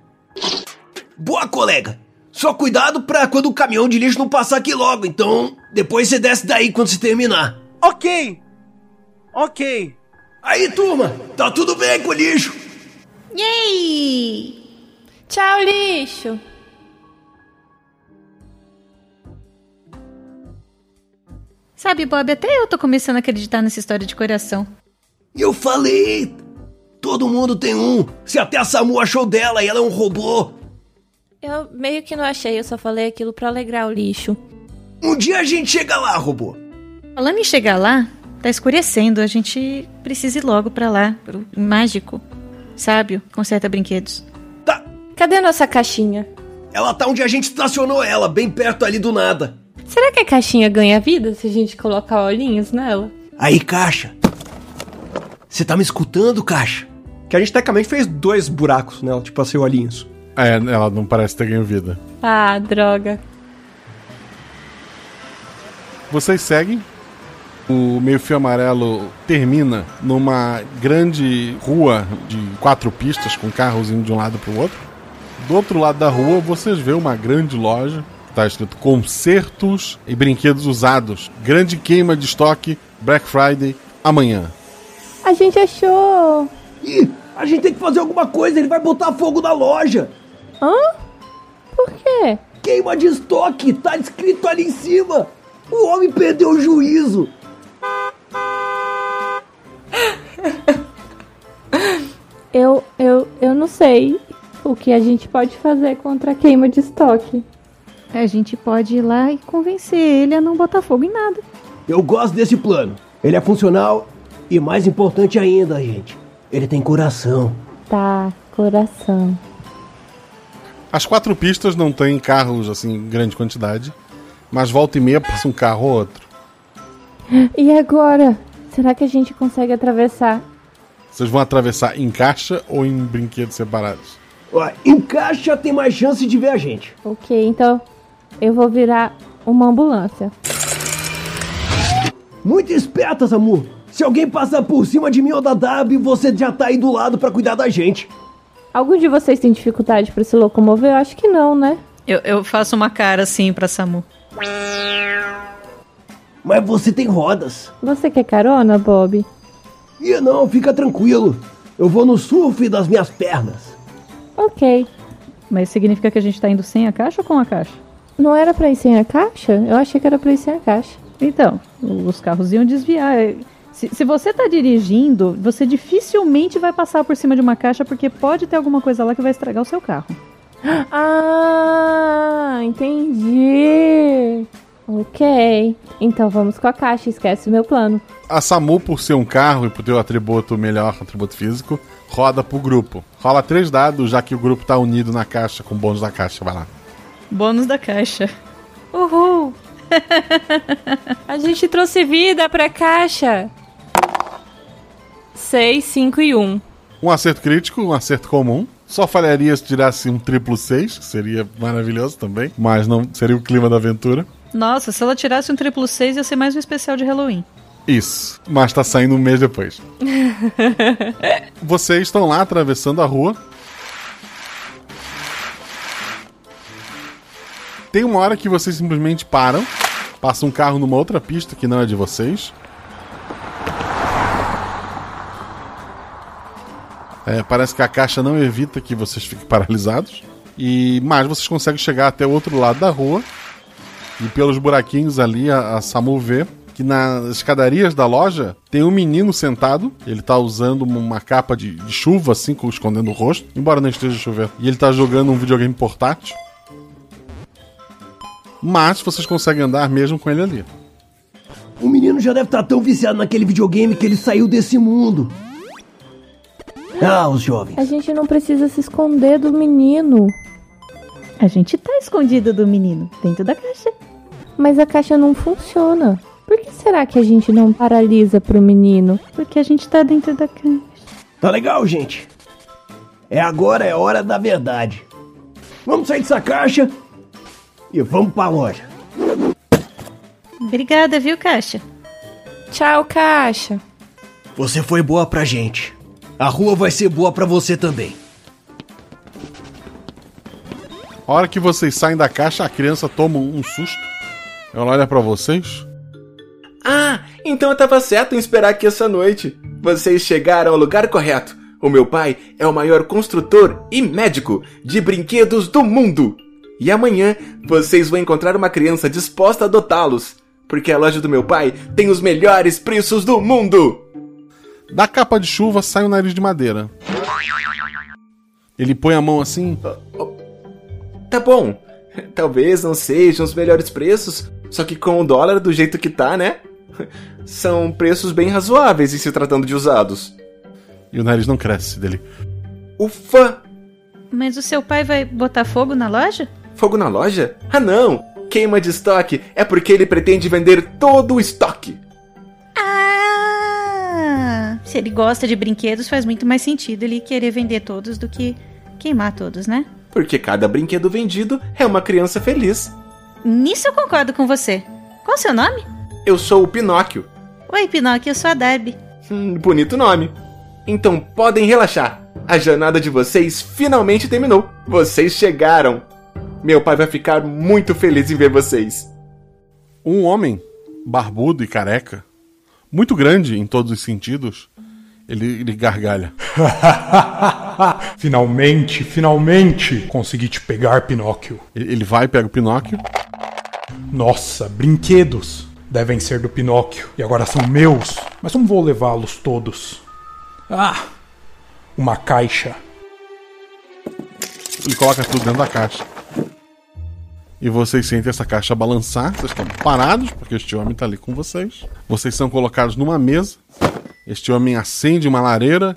Boa, colega. Só cuidado pra quando o caminhão de lixo não passar aqui logo, então depois você desce daí quando se terminar. Ok. Ok. Aí, turma, tá tudo bem com o lixo. Yay! Tchau, lixo. Sabe, Bob, até eu tô começando a acreditar nessa história de coração. Eu falei! Todo mundo tem um. Se até a Samu achou dela e ela é um robô. Eu meio que não achei, eu só falei aquilo pra alegrar o lixo. Um dia a gente chega lá, robô. Falando em chegar lá, tá escurecendo. A gente precisa ir logo pra lá, pro mágico. Sábio, conserta brinquedos. Tá. Cadê nossa caixinha? Ela tá onde a gente estacionou ela, bem perto ali do nada. Será que a caixinha ganha vida se a gente colocar olhinhos nela? Aí, caixa. Você tá me escutando, caixa? Que a gente tecnicamente fez dois buracos nela, tipo assim, olhinhos. É, ela não parece ter ganho vida. Ah, droga. Vocês seguem. O meio-fio amarelo termina numa grande rua de quatro pistas com carros indo de um lado para o outro. Do outro lado da rua, vocês vê uma grande loja. Está escrito concertos e brinquedos usados. Grande queima de estoque, Black Friday, amanhã. A gente achou. Ih, a gente tem que fazer alguma coisa, ele vai botar fogo na loja. Hã? Por quê? Queima de estoque, tá escrito ali em cima. O homem perdeu o juízo. Eu, eu, eu não sei o que a gente pode fazer contra a queima de estoque. A gente pode ir lá e convencer ele a não botar fogo em nada. Eu gosto desse plano. Ele é funcional e mais importante ainda, gente, ele tem coração. Tá, coração. As quatro pistas não têm carros assim em grande quantidade, mas volta e meia passa um carro ou outro. E agora? Será que a gente consegue atravessar? Vocês vão atravessar em caixa ou em brinquedos separados? Ó, em caixa tem mais chance de ver a gente. Ok, então eu vou virar uma ambulância. Muito esperta, Samu. Se alguém passar por cima de mim ou da Dab, você já tá aí do lado pra cuidar da gente. Algum de vocês tem dificuldade pra se locomover? Eu acho que não, né? Eu, eu faço uma cara assim pra Samu. Mas você tem rodas. Você quer carona, Bob? E não, fica tranquilo. Eu vou no surf das minhas pernas. Ok. Mas significa que a gente tá indo sem a caixa ou com a caixa? Não era pra ir sem a caixa? Eu achei que era pra ir sem a caixa. Então, os carros iam desviar. Se, se você tá dirigindo, você dificilmente vai passar por cima de uma caixa porque pode ter alguma coisa lá que vai estragar o seu carro. *gasps* Ah, entendi. Ok. Então vamos com a caixa, esquece o meu plano. A Samu, por ser um carro e por ter o atributo melhor, atributo físico, roda pro grupo. Rola três dados, já que o grupo tá unido na caixa, com o bônus da caixa. Vai lá. Bônus da caixa. Uhul! *laughs* a gente trouxe vida pra caixa. 6, 5 e 1. Um acerto crítico, um acerto comum. Só falharia se tirasse um triplo 6, que seria maravilhoso também, mas não seria o clima da aventura. Nossa, se ela tirasse um triplo 6 ia ser mais um especial de Halloween. Isso, mas tá saindo um mês depois. *laughs* Vocês estão lá atravessando a rua. Tem uma hora que vocês simplesmente param, passa um carro numa outra pista que não é de vocês. É, parece que a caixa não evita que vocês fiquem *laughs* paralisados. E mas vocês conseguem chegar até o outro lado da rua. E pelos buraquinhos ali a, a Samu vê que nas escadarias da loja tem um menino sentado. Ele tá usando uma capa de, de chuva, assim, escondendo o rosto, embora não esteja chovendo. E ele tá jogando um videogame portátil. Mas vocês conseguem andar mesmo com ele ali. O menino já deve estar tão viciado naquele videogame que ele saiu desse mundo. Ah, os jovens. A gente não precisa se esconder do menino. A gente tá escondido do menino, dentro da caixa. Mas a caixa não funciona. Por que será que a gente não paralisa pro menino? Porque a gente tá dentro da caixa. Tá legal, gente? É agora, é hora da verdade. Vamos sair dessa caixa e vamos pra loja. Obrigada, viu, caixa? Tchau, caixa. Você foi boa pra gente. A rua vai ser boa pra você também. A hora que vocês saem da caixa, a criança toma um susto. Ela olha pra vocês. Ah, então eu tava certo em esperar aqui essa noite. Vocês chegaram ao lugar correto. O meu pai é o maior construtor e médico de brinquedos do mundo. E amanhã vocês vão encontrar uma criança disposta a adotá-los. Porque a loja do meu pai tem os melhores preços do mundo. Da capa de chuva sai um nariz de madeira. Ele põe a mão assim. Tá bom. Talvez não sejam os melhores preços, só que com o dólar do jeito que tá, né? São preços bem razoáveis em se tratando de usados. E o nariz não cresce dele. Ufa! Mas o seu pai vai botar fogo na loja? Fogo na loja? Ah, não! Queima de estoque é porque ele pretende vender todo o estoque. Ah! Se ele gosta de brinquedos, faz muito mais sentido ele querer vender todos do que queimar todos, né? Porque cada brinquedo vendido é uma criança feliz. Nisso eu concordo com você. Qual o seu nome? Eu sou o Pinóquio. Oi, Pinóquio, eu sou a Darby. Hum, bonito nome. Então podem relaxar. A jornada de vocês finalmente terminou. Vocês chegaram. Meu pai vai ficar muito feliz em ver vocês. Um homem, barbudo e careca, muito grande em todos os sentidos, ele, ele gargalha. *laughs* finalmente, finalmente consegui te pegar, Pinóquio. Ele ele vai, pega o Pinóquio. Nossa, brinquedos devem ser do Pinóquio e agora são meus, mas não vou levá-los todos. Ah, uma caixa. Ele coloca tudo dentro da caixa. E vocês sentem essa caixa balançar. Vocês estão parados, porque este homem está ali com vocês. Vocês são colocados numa mesa. Este homem acende uma lareira.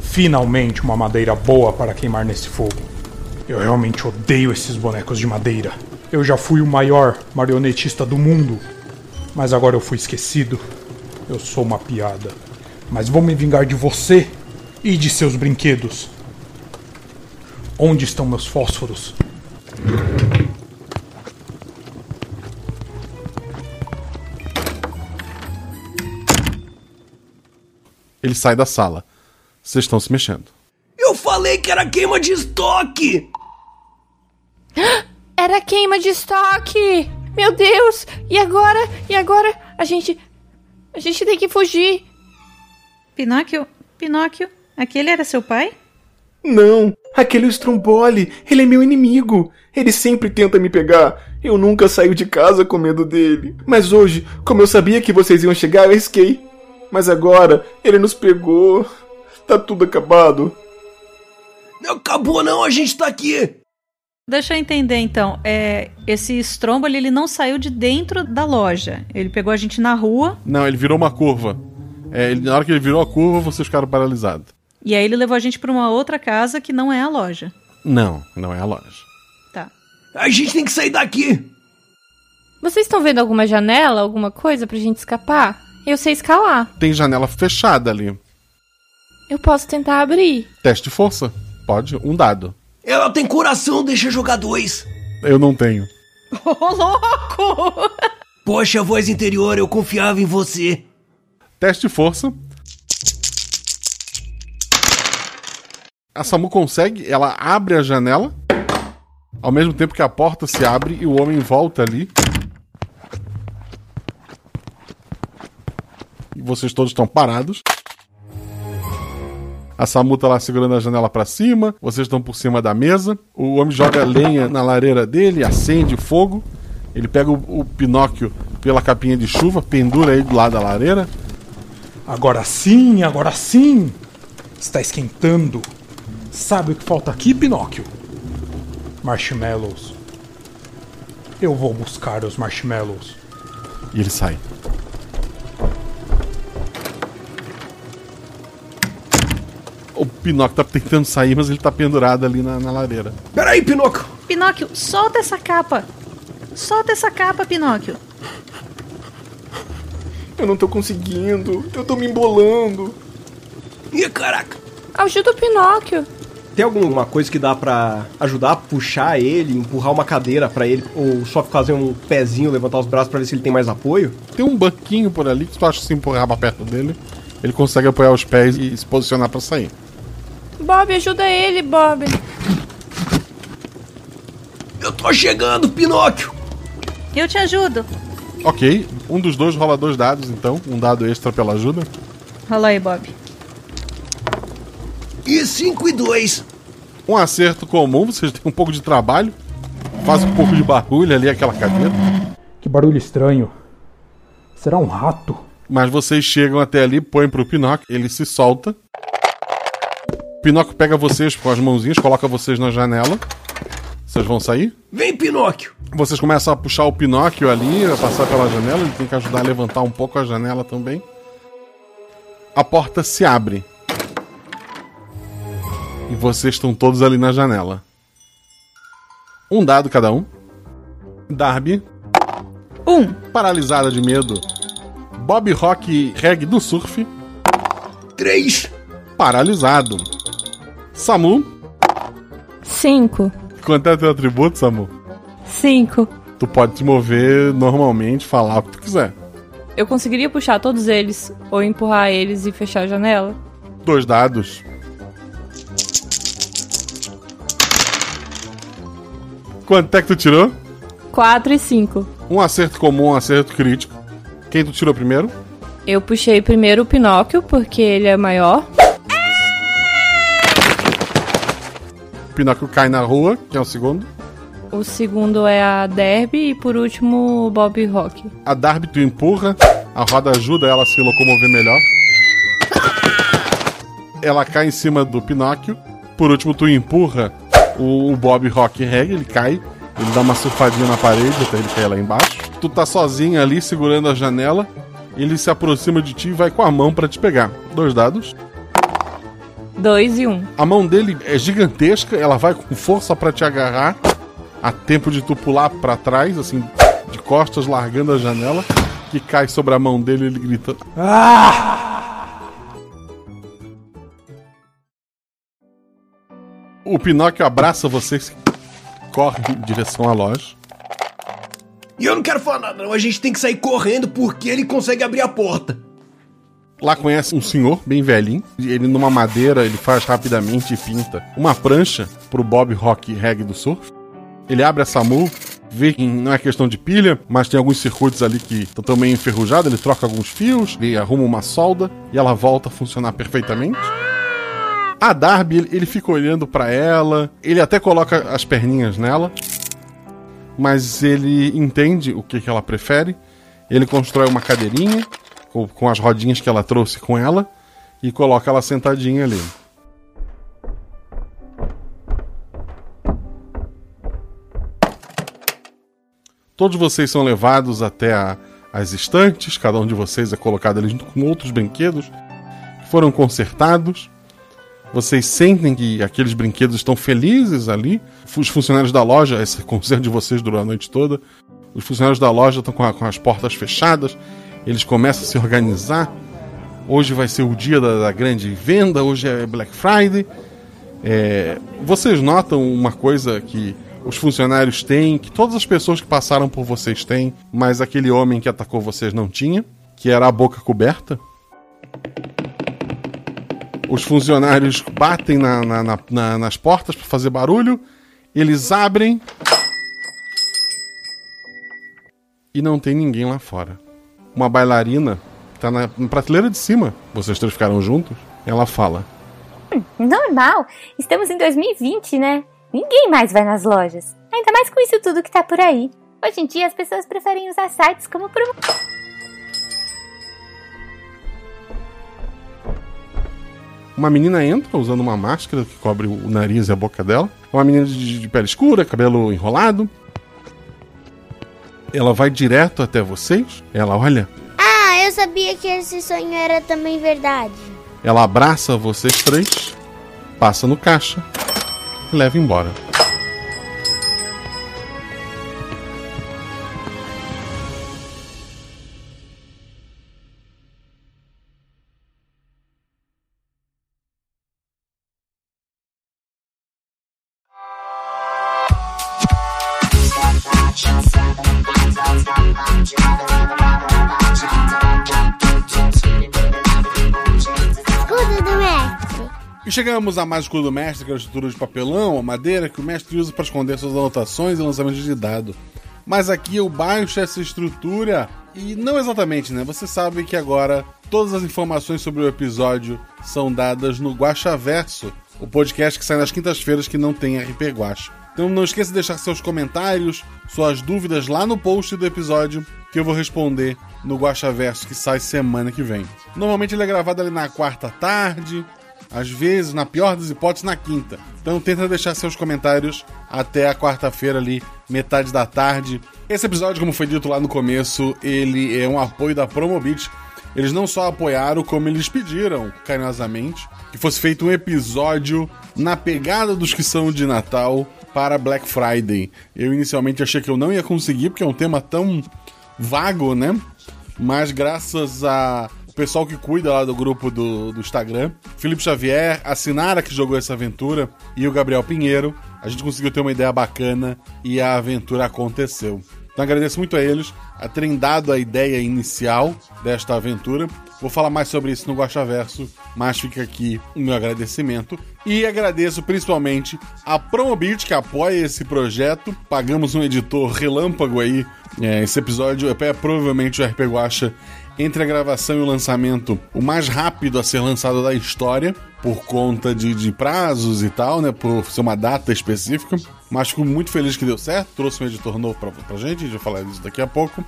Finalmente uma madeira boa para queimar nesse fogo. Eu realmente odeio esses bonecos de madeira. Eu já fui o maior marionetista do mundo, mas agora eu fui esquecido. Eu sou uma piada. Mas vou me vingar de você e de seus brinquedos. Onde estão meus fósforos? Ele sai da sala. Vocês estão se mexendo. Eu falei que era queima de estoque! *gasps* Era queima de estoque! Meu Deus! E agora? E agora? A gente. A gente tem que fugir! Pinóquio, Pinóquio, aquele era seu pai? Não, aquele Stromboli. Ele é meu inimigo. Ele sempre tenta me pegar. Eu nunca saio de casa com medo dele. Mas hoje, como eu sabia que vocês iam chegar, eu arrisquei. Mas agora, ele nos pegou. Tá tudo acabado. Não acabou não, a gente tá aqui! Deixa eu entender então. É, esse Stromboli ele não saiu de dentro da loja. Ele pegou a gente na rua Não, ele virou uma curva. É, ele- na hora que ele virou a curva, vocês ficaram paralisados. E aí ele levou a gente pra uma outra casa que não é a loja. Não, não é a loja. Tá. A gente tem que sair daqui! Vocês estão vendo alguma janela, alguma coisa pra gente escapar? Eu sei escalar. Tem janela fechada ali. Eu posso tentar abrir. Teste de força. Pode, um dado. Ela tem coração, deixa eu jogar dois. Eu não tenho. *laughs* Ô, louco! Poxa, voz interior, eu confiava em você. Teste de força. A Samu consegue, ela abre a janela, ao mesmo tempo que a porta se abre e o homem volta ali. E vocês todos estão parados. A Samu tá lá segurando a janela pra cima, vocês estão por cima da mesa. O homem joga lenha na lareira dele, acende fogo. Ele pega o, o Pinóquio pela capinha de chuva, pendura ele do lado da lareira. Agora sim, agora sim! Está esquentando. Sabe o que falta aqui, Pinóquio? Marshmallows. Eu vou buscar os marshmallows. E ele sai. O Pinóquio tá tentando sair, mas ele tá pendurado ali na, na lareira. Peraí, Pinóquio! Pinóquio, solta essa capa! Solta essa capa, Pinóquio! Eu não tô conseguindo. Eu tô me embolando. Ih, caraca! Ajuda o Pinóquio. Tem alguma coisa que dá pra ajudar a puxar ele, empurrar uma cadeira pra ele, ou só fazer um pezinho, levantar os braços pra ver se ele tem mais apoio? Tem um banquinho por ali que tu acha que se empurrar pra perto dele, ele consegue apoiar os pés e se posicionar pra sair. Bob, ajuda ele, Bob. Eu tô chegando, Pinóquio! Eu te ajudo. Ok, um dos dois rola dois dados então, um dado extra pela ajuda. Rola aí, Bob. E 5 e 2. Um acerto comum, vocês têm um pouco de trabalho. Faz um pouco de barulho ali aquela cadeira. Que barulho estranho. Será um rato? Mas vocês chegam até ali, põem pro Pinóquio, ele se solta. Pinóquio pega vocês com as mãozinhas, coloca vocês na janela. Vocês vão sair? Vem, Pinóquio! Vocês começam a puxar o Pinóquio ali, a passar pela janela, ele tem que ajudar a levantar um pouco a janela também. A porta se abre. E vocês estão todos ali na janela. Um dado cada um. Darby. Um. Paralisada de medo. Bob Rock Reg do surf. 3. Paralisado. Samu. Cinco. Quanto é teu atributo, Samu? Cinco. Tu pode te mover normalmente, falar o que tu quiser. Eu conseguiria puxar todos eles, ou empurrar eles e fechar a janela? Dois dados. Quanto é que tu tirou? Quatro e cinco. Um acerto comum, um acerto crítico. Quem tu tirou primeiro? Eu puxei primeiro o Pinóquio, porque ele é maior. O Pinóquio cai na rua, que é o segundo. O segundo é a Derby e por último o Bob Rock. A Darby tu empurra, a roda ajuda ela a se locomover melhor. Ela cai em cima do Pinóquio. Por último, tu empurra o, o Bob Rock Reg, ele cai. Ele dá uma surfadinha na parede até ele cair lá embaixo. Tu tá sozinho ali, segurando a janela. Ele se aproxima de ti e vai com a mão pra te pegar. Dois dados. Dois e um. A mão dele é gigantesca, ela vai com força pra te agarrar. a tempo de tu pular pra trás, assim, de costas, largando a janela, que cai sobre a mão dele e ele grita. Ah! O Pinóquio abraça vocês, corre em direção à loja. E eu não quero falar nada, não. A gente tem que sair correndo porque ele consegue abrir a porta. Lá conhece um senhor bem velhinho. Ele numa madeira, ele faz rapidamente e pinta uma prancha pro Bob Rock Reg do surf. Ele abre a SAMU, vê que não é questão de pilha, mas tem alguns circuitos ali que estão meio enferrujados. Ele troca alguns fios, ele arruma uma solda e ela volta a funcionar perfeitamente. A Darby, ele- fica olhando pra ela, ele até coloca as perninhas nela, mas ele entende o que, que ela prefere. Ele constrói uma cadeirinha com, com as rodinhas que ela trouxe com ela e coloca ela sentadinha ali. Todos vocês são levados até a- as estantes, cada um de vocês é colocado ali junto com outros brinquedos que foram consertados. Vocês sentem que aqueles brinquedos estão felizes ali. Os funcionários da loja, esse *laughs* concerto de vocês durou a noite toda. Os funcionários da loja estão com, a- com as portas fechadas. Eles começam a se organizar. Hoje vai ser o dia da, da grande venda. Hoje é Black Friday. É, vocês notam uma coisa que os funcionários têm, que todas as pessoas que passaram por vocês têm, mas aquele homem que atacou vocês não tinha, que era a boca coberta. Os funcionários batem na- na- na- na- nas portas para fazer barulho, eles abrem e não tem ninguém lá fora. Uma bailarina tá na, prateleira de cima. Vocês três ficaram juntos. Ela fala: Normal. Estamos em 2020, né? Ninguém mais vai nas lojas. Ainda mais com isso tudo que tá por aí. Hoje em dia as pessoas preferem usar sites como promo... Uma menina entra usando uma máscara que cobre o nariz e a boca dela. É Uma menina de, de pele escura, cabelo enrolado. Ela vai direto até vocês. Ela olha, Ah, eu sabia que esse sonho era também verdade. ela abraça vocês três, passa no caixa e leva embora. E chegamos a mais escudo do mestre, que é a estrutura de papelão ou madeira que o mestre usa para esconder suas anotações e lançamentos de dado. Mas aqui eu baixo essa estrutura e não exatamente, né? Você sabe que agora todas as informações sobre o episódio são dadas no Guaxaverso, o podcast que sai nas quintas-feiras que não tem RP Guacha. Então não esqueça de deixar seus comentários, suas dúvidas lá no post do episódio que eu vou responder no Guaxaverso que sai semana que vem. Normalmente ele é gravado ali na quarta tarde, às vezes, na pior das hipóteses, na quinta. Então tenta deixar seus comentários até a quarta-feira ali, metade da tarde. Esse episódio, como foi dito lá no começo, ele é um apoio da Promobit. Eles não só apoiaram, como eles pediram carinhosamente que fosse feito um episódio na pegada dos que são de Natal para Black Friday. Eu inicialmente achei que eu não ia conseguir, porque é um tema tão vago, né? Mas graças a o pessoal que cuida lá do grupo do, do Instagram, Felipe Xavier, a Sinara que jogou essa aventura e o Gabriel Pinheiro, a gente conseguiu ter uma ideia bacana e a aventura aconteceu. Então agradeço muito a eles a terem dado a ideia inicial desta aventura. Vou falar mais sobre isso no Guaxaverso, mas fica aqui o meu agradecimento. E agradeço principalmente a Promobit que apoia esse projeto. Pagamos um editor relâmpago aí. É, esse episódio é provavelmente o RP Guacha entre a gravação e o lançamento, o mais rápido a ser lançado da história, por conta de, de prazos e tal, né? Por ser uma data específica. Mas fico muito feliz que deu certo. Trouxe um editor novo pra, pra gente, a gente vai falar disso daqui a pouco.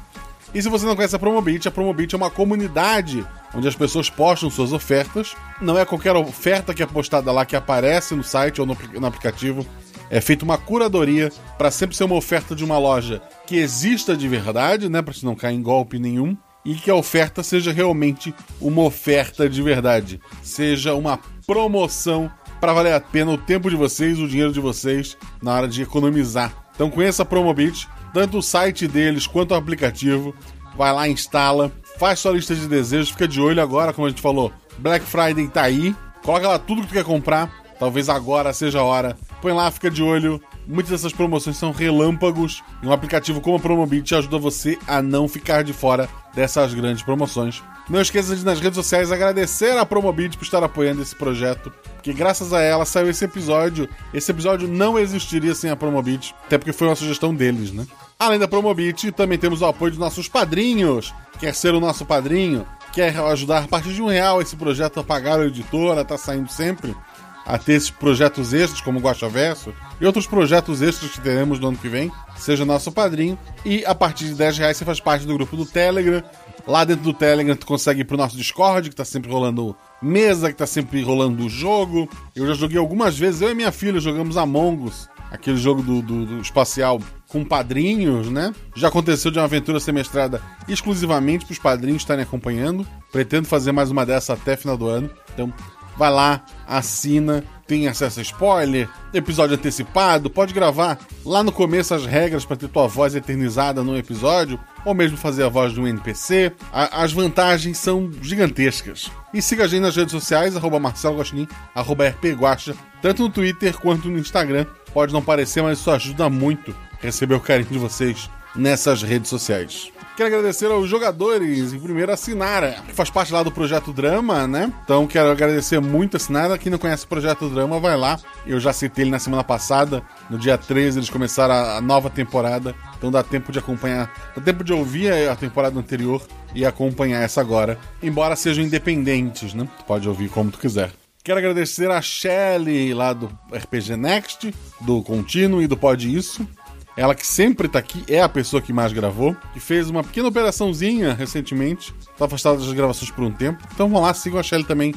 E se você não conhece a Promobit, a Promobit é uma comunidade onde as pessoas postam suas ofertas. Não é qualquer oferta que é postada lá que aparece no site ou no, no aplicativo. É feita uma curadoria para sempre ser uma oferta de uma loja que exista de verdade, né? Para não cair em golpe nenhum. E que a oferta seja realmente uma oferta de verdade. Seja uma promoção para valer a pena o tempo de vocês, o dinheiro de vocês, na hora de economizar Então conheça a Promobit, tanto o site deles quanto o aplicativo. Vai lá, instala, faz sua lista de desejos, fica de olho agora, como a gente falou. Black Friday tá aí. Coloca lá tudo que tu quer comprar. Talvez agora seja a hora. Põe lá, fica de olho. Muitas dessas promoções são relâmpagos. E um aplicativo como a Promobit ajuda você a não ficar de fora dessas grandes promoções. Não esqueça de nas redes sociais agradecer a Promobit por estar apoiando esse projeto, porque graças a ela saiu esse episódio. Esse episódio não existiria sem a Promobit, até porque foi uma sugestão deles, né? Além da Promobit, também temos o apoio dos nossos padrinhos. Quer ser o nosso padrinho? Quer ajudar a partir de um real esse projeto a pagar o editor, tá saindo sempre? A ter esses projetos extras, como o Guacha Verso, e outros projetos extras que teremos no ano que vem. Seja nosso padrinho. E a partir de 10 reais você faz parte do grupo do Telegram. Lá dentro do Telegram tu consegue ir pro nosso Discord, que tá sempre rolando mesa, que tá sempre rolando o jogo. Eu já joguei algumas vezes, eu e minha filha jogamos Among Us, aquele jogo do, do, do espacial com padrinhos, né? Já aconteceu de uma aventura ser mestrada exclusivamente pros padrinhos estarem acompanhando. Pretendo fazer mais uma dessa até final do ano. Então, vai lá, assina, tem acesso a spoiler, episódio antecipado, pode gravar lá no começo as regras para ter tua voz eternizada no episódio, ou mesmo fazer a voz de um NPC. A- as vantagens são gigantescas. E siga a gente nas redes sociais, arroba Marcelo arroba RPGuacha, tanto no Twitter quanto no Instagram. Pode não parecer, mas isso ajuda muito receber o carinho de vocês nessas redes sociais. Quero agradecer aos jogadores, em primeiro a Sinara, que faz parte lá do Projeto Drama, né? Então quero agradecer muito a Sinara. Quem não conhece o Projeto Drama, vai lá. Eu já citei ele na semana passada. No dia 13 eles começaram a, nova temporada. Então dá tempo de acompanhar, dá tempo de ouvir a, temporada anterior e acompanhar essa agora. Embora sejam independentes, né? Tu pode ouvir como tu quiser. Quero agradecer a Shelly lá do RPG Next, do Contínuo e do Pode Isso. Ela que sempre tá aqui, é a pessoa que mais gravou, que fez uma pequena operaçãozinha recentemente, tá afastada das gravações por um tempo. Então vão lá, sigam a Shelly também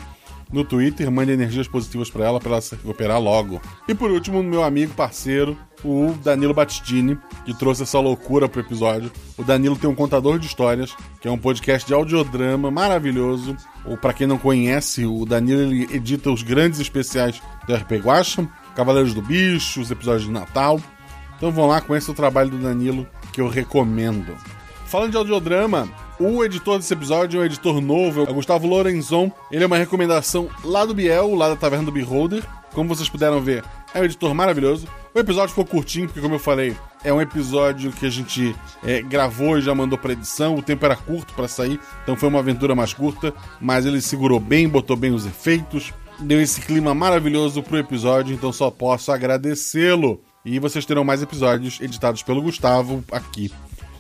no Twitter, mande energias positivas pra ela, pra ela se recuperar logo. E por último, meu amigo, parceiro, o Danilo Battistini, que trouxe essa loucura pro episódio. O Danilo tem um contador de histórias, que é um podcast de audiodrama maravilhoso. Ou para quem não conhece, o Danilo ele edita os grandes especiais do RP Guacha, Cavaleiros do Bicho, os episódios de Natal. Então vão lá, conheçam o trabalho do Danilo, que eu recomendo. Falando de audiodrama, o editor desse episódio é um editor novo, é o Gustavo Lorenzon. Ele é uma recomendação lá do Biel, lá da Taverna do Beholder. Como vocês puderam ver, é um editor maravilhoso. O episódio ficou curtinho, porque como eu falei, é um episódio que a gente é, gravou e já mandou pra edição. O tempo era curto para sair, então foi uma aventura mais curta. Mas ele segurou bem, botou bem os efeitos, deu esse clima maravilhoso pro episódio, então só posso agradecê-lo. E vocês terão mais episódios editados pelo Gustavo aqui.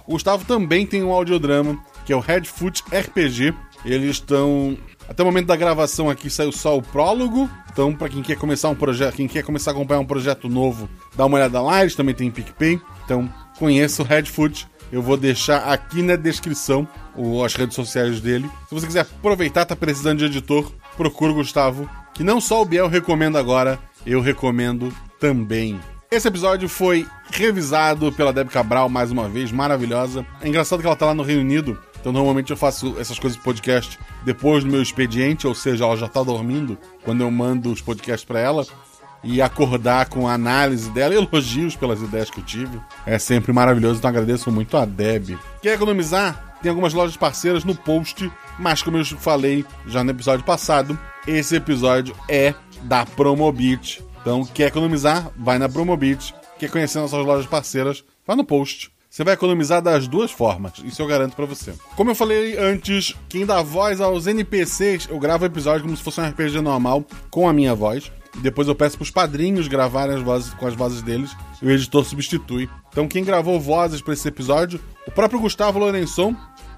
O Gustavo também tem um audiodrama, que é o Headfoot RPG. Eles estão. Até o momento da gravação aqui saiu só o prólogo. Então, para quem quer começar um projeto, quem quer começar a acompanhar um projeto novo, dá uma olhada lá, eles também têm PicPay. Então, conheça o Headfoot. Eu vou deixar aqui na descrição as redes sociais dele. Se você quiser aproveitar, tá precisando de editor, procura o Gustavo, que não só o Biel recomenda agora, eu recomendo também. Esse episódio foi revisado pela Deb Cabral mais uma vez, maravilhosa. É engraçado que ela tá lá no Reino Unido, então normalmente eu faço essas coisas de podcast depois do meu expediente, ou seja, ela já tá dormindo quando eu mando os podcasts pra ela. E acordar com a análise dela e elogios pelas ideias que eu tive. É sempre maravilhoso, então agradeço muito a Deb. Quer economizar? Tem algumas lojas parceiras no post, mas como eu falei já no episódio passado, esse episódio é da Promobit. Então, quer economizar? Vai na Promobit. Quer conhecer nossas lojas parceiras? Vai no post. Você vai economizar das duas formas, isso eu garanto pra você. Como eu falei antes, quem dá voz aos NPCs, eu gravo o episódio como se fosse um RPG normal, com a minha voz. Depois eu peço pros padrinhos gravarem as vozes com as vozes deles e o editor substitui. Então quem gravou vozes pra esse episódio, o próprio Gustavo Lourençon,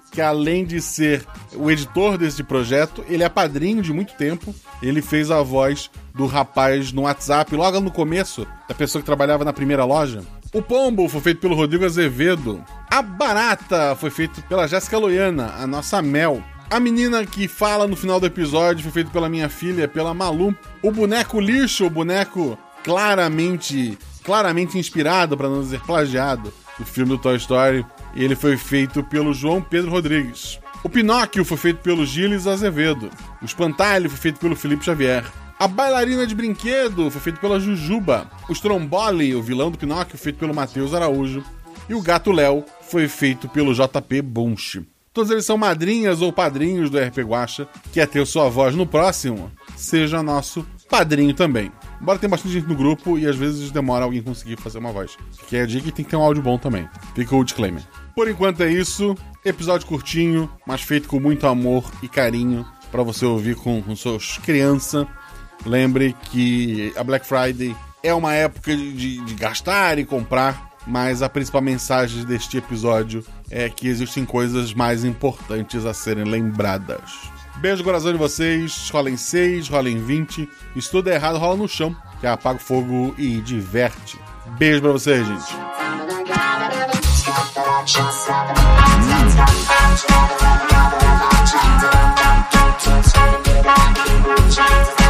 que além de ser o editor desse projeto, ele é padrinho de muito tempo. Ele fez a voz do rapaz no WhatsApp, logo no começo, da pessoa que trabalhava na primeira loja. O Pombo foi feito pelo Rodrigo Azevedo. A Barata foi feito pela Jéssica Loiana, a nossa Mel. A menina que fala no final do episódio foi feito pela minha filha, pela Malu. O boneco lixo, o boneco claramente, claramente inspirado, para não dizer plagiado, do filme do Toy Story, ele foi feito pelo João Pedro Rodrigues. O Pinóquio foi feito pelo Gilles Azevedo. O Espantalho foi feito pelo Felipe Xavier. A Bailarina de Brinquedo foi feito pela Jujuba. O Stromboli, o vilão do Pinóquio, feito pelo Matheus Araújo. E o Gato Léo foi feito pelo JP Bunch. Todos eles são madrinhas ou padrinhos do RP Guacha. Quer ter sua voz no próximo? Seja nosso padrinho também. Embora tenha bastante gente no grupo e às vezes demora alguém conseguir fazer uma voz. Que é a dica que tem que ter um áudio bom também. Fica o disclaimer. Por enquanto é isso. Episódio curtinho, mas feito com muito amor e carinho para você ouvir com, com suas crianças. Lembre que a Black Friday é uma época de, de gastar e comprar, mas a principal mensagem deste episódio é que existem coisas mais importantes a serem lembradas. Beijo no coração de vocês. Rola em 6, rola em 20. Se tudo Estuda errado, rola no chão. Que é apaga o fogo e diverte. Beijo pra vocês, gente. Hum.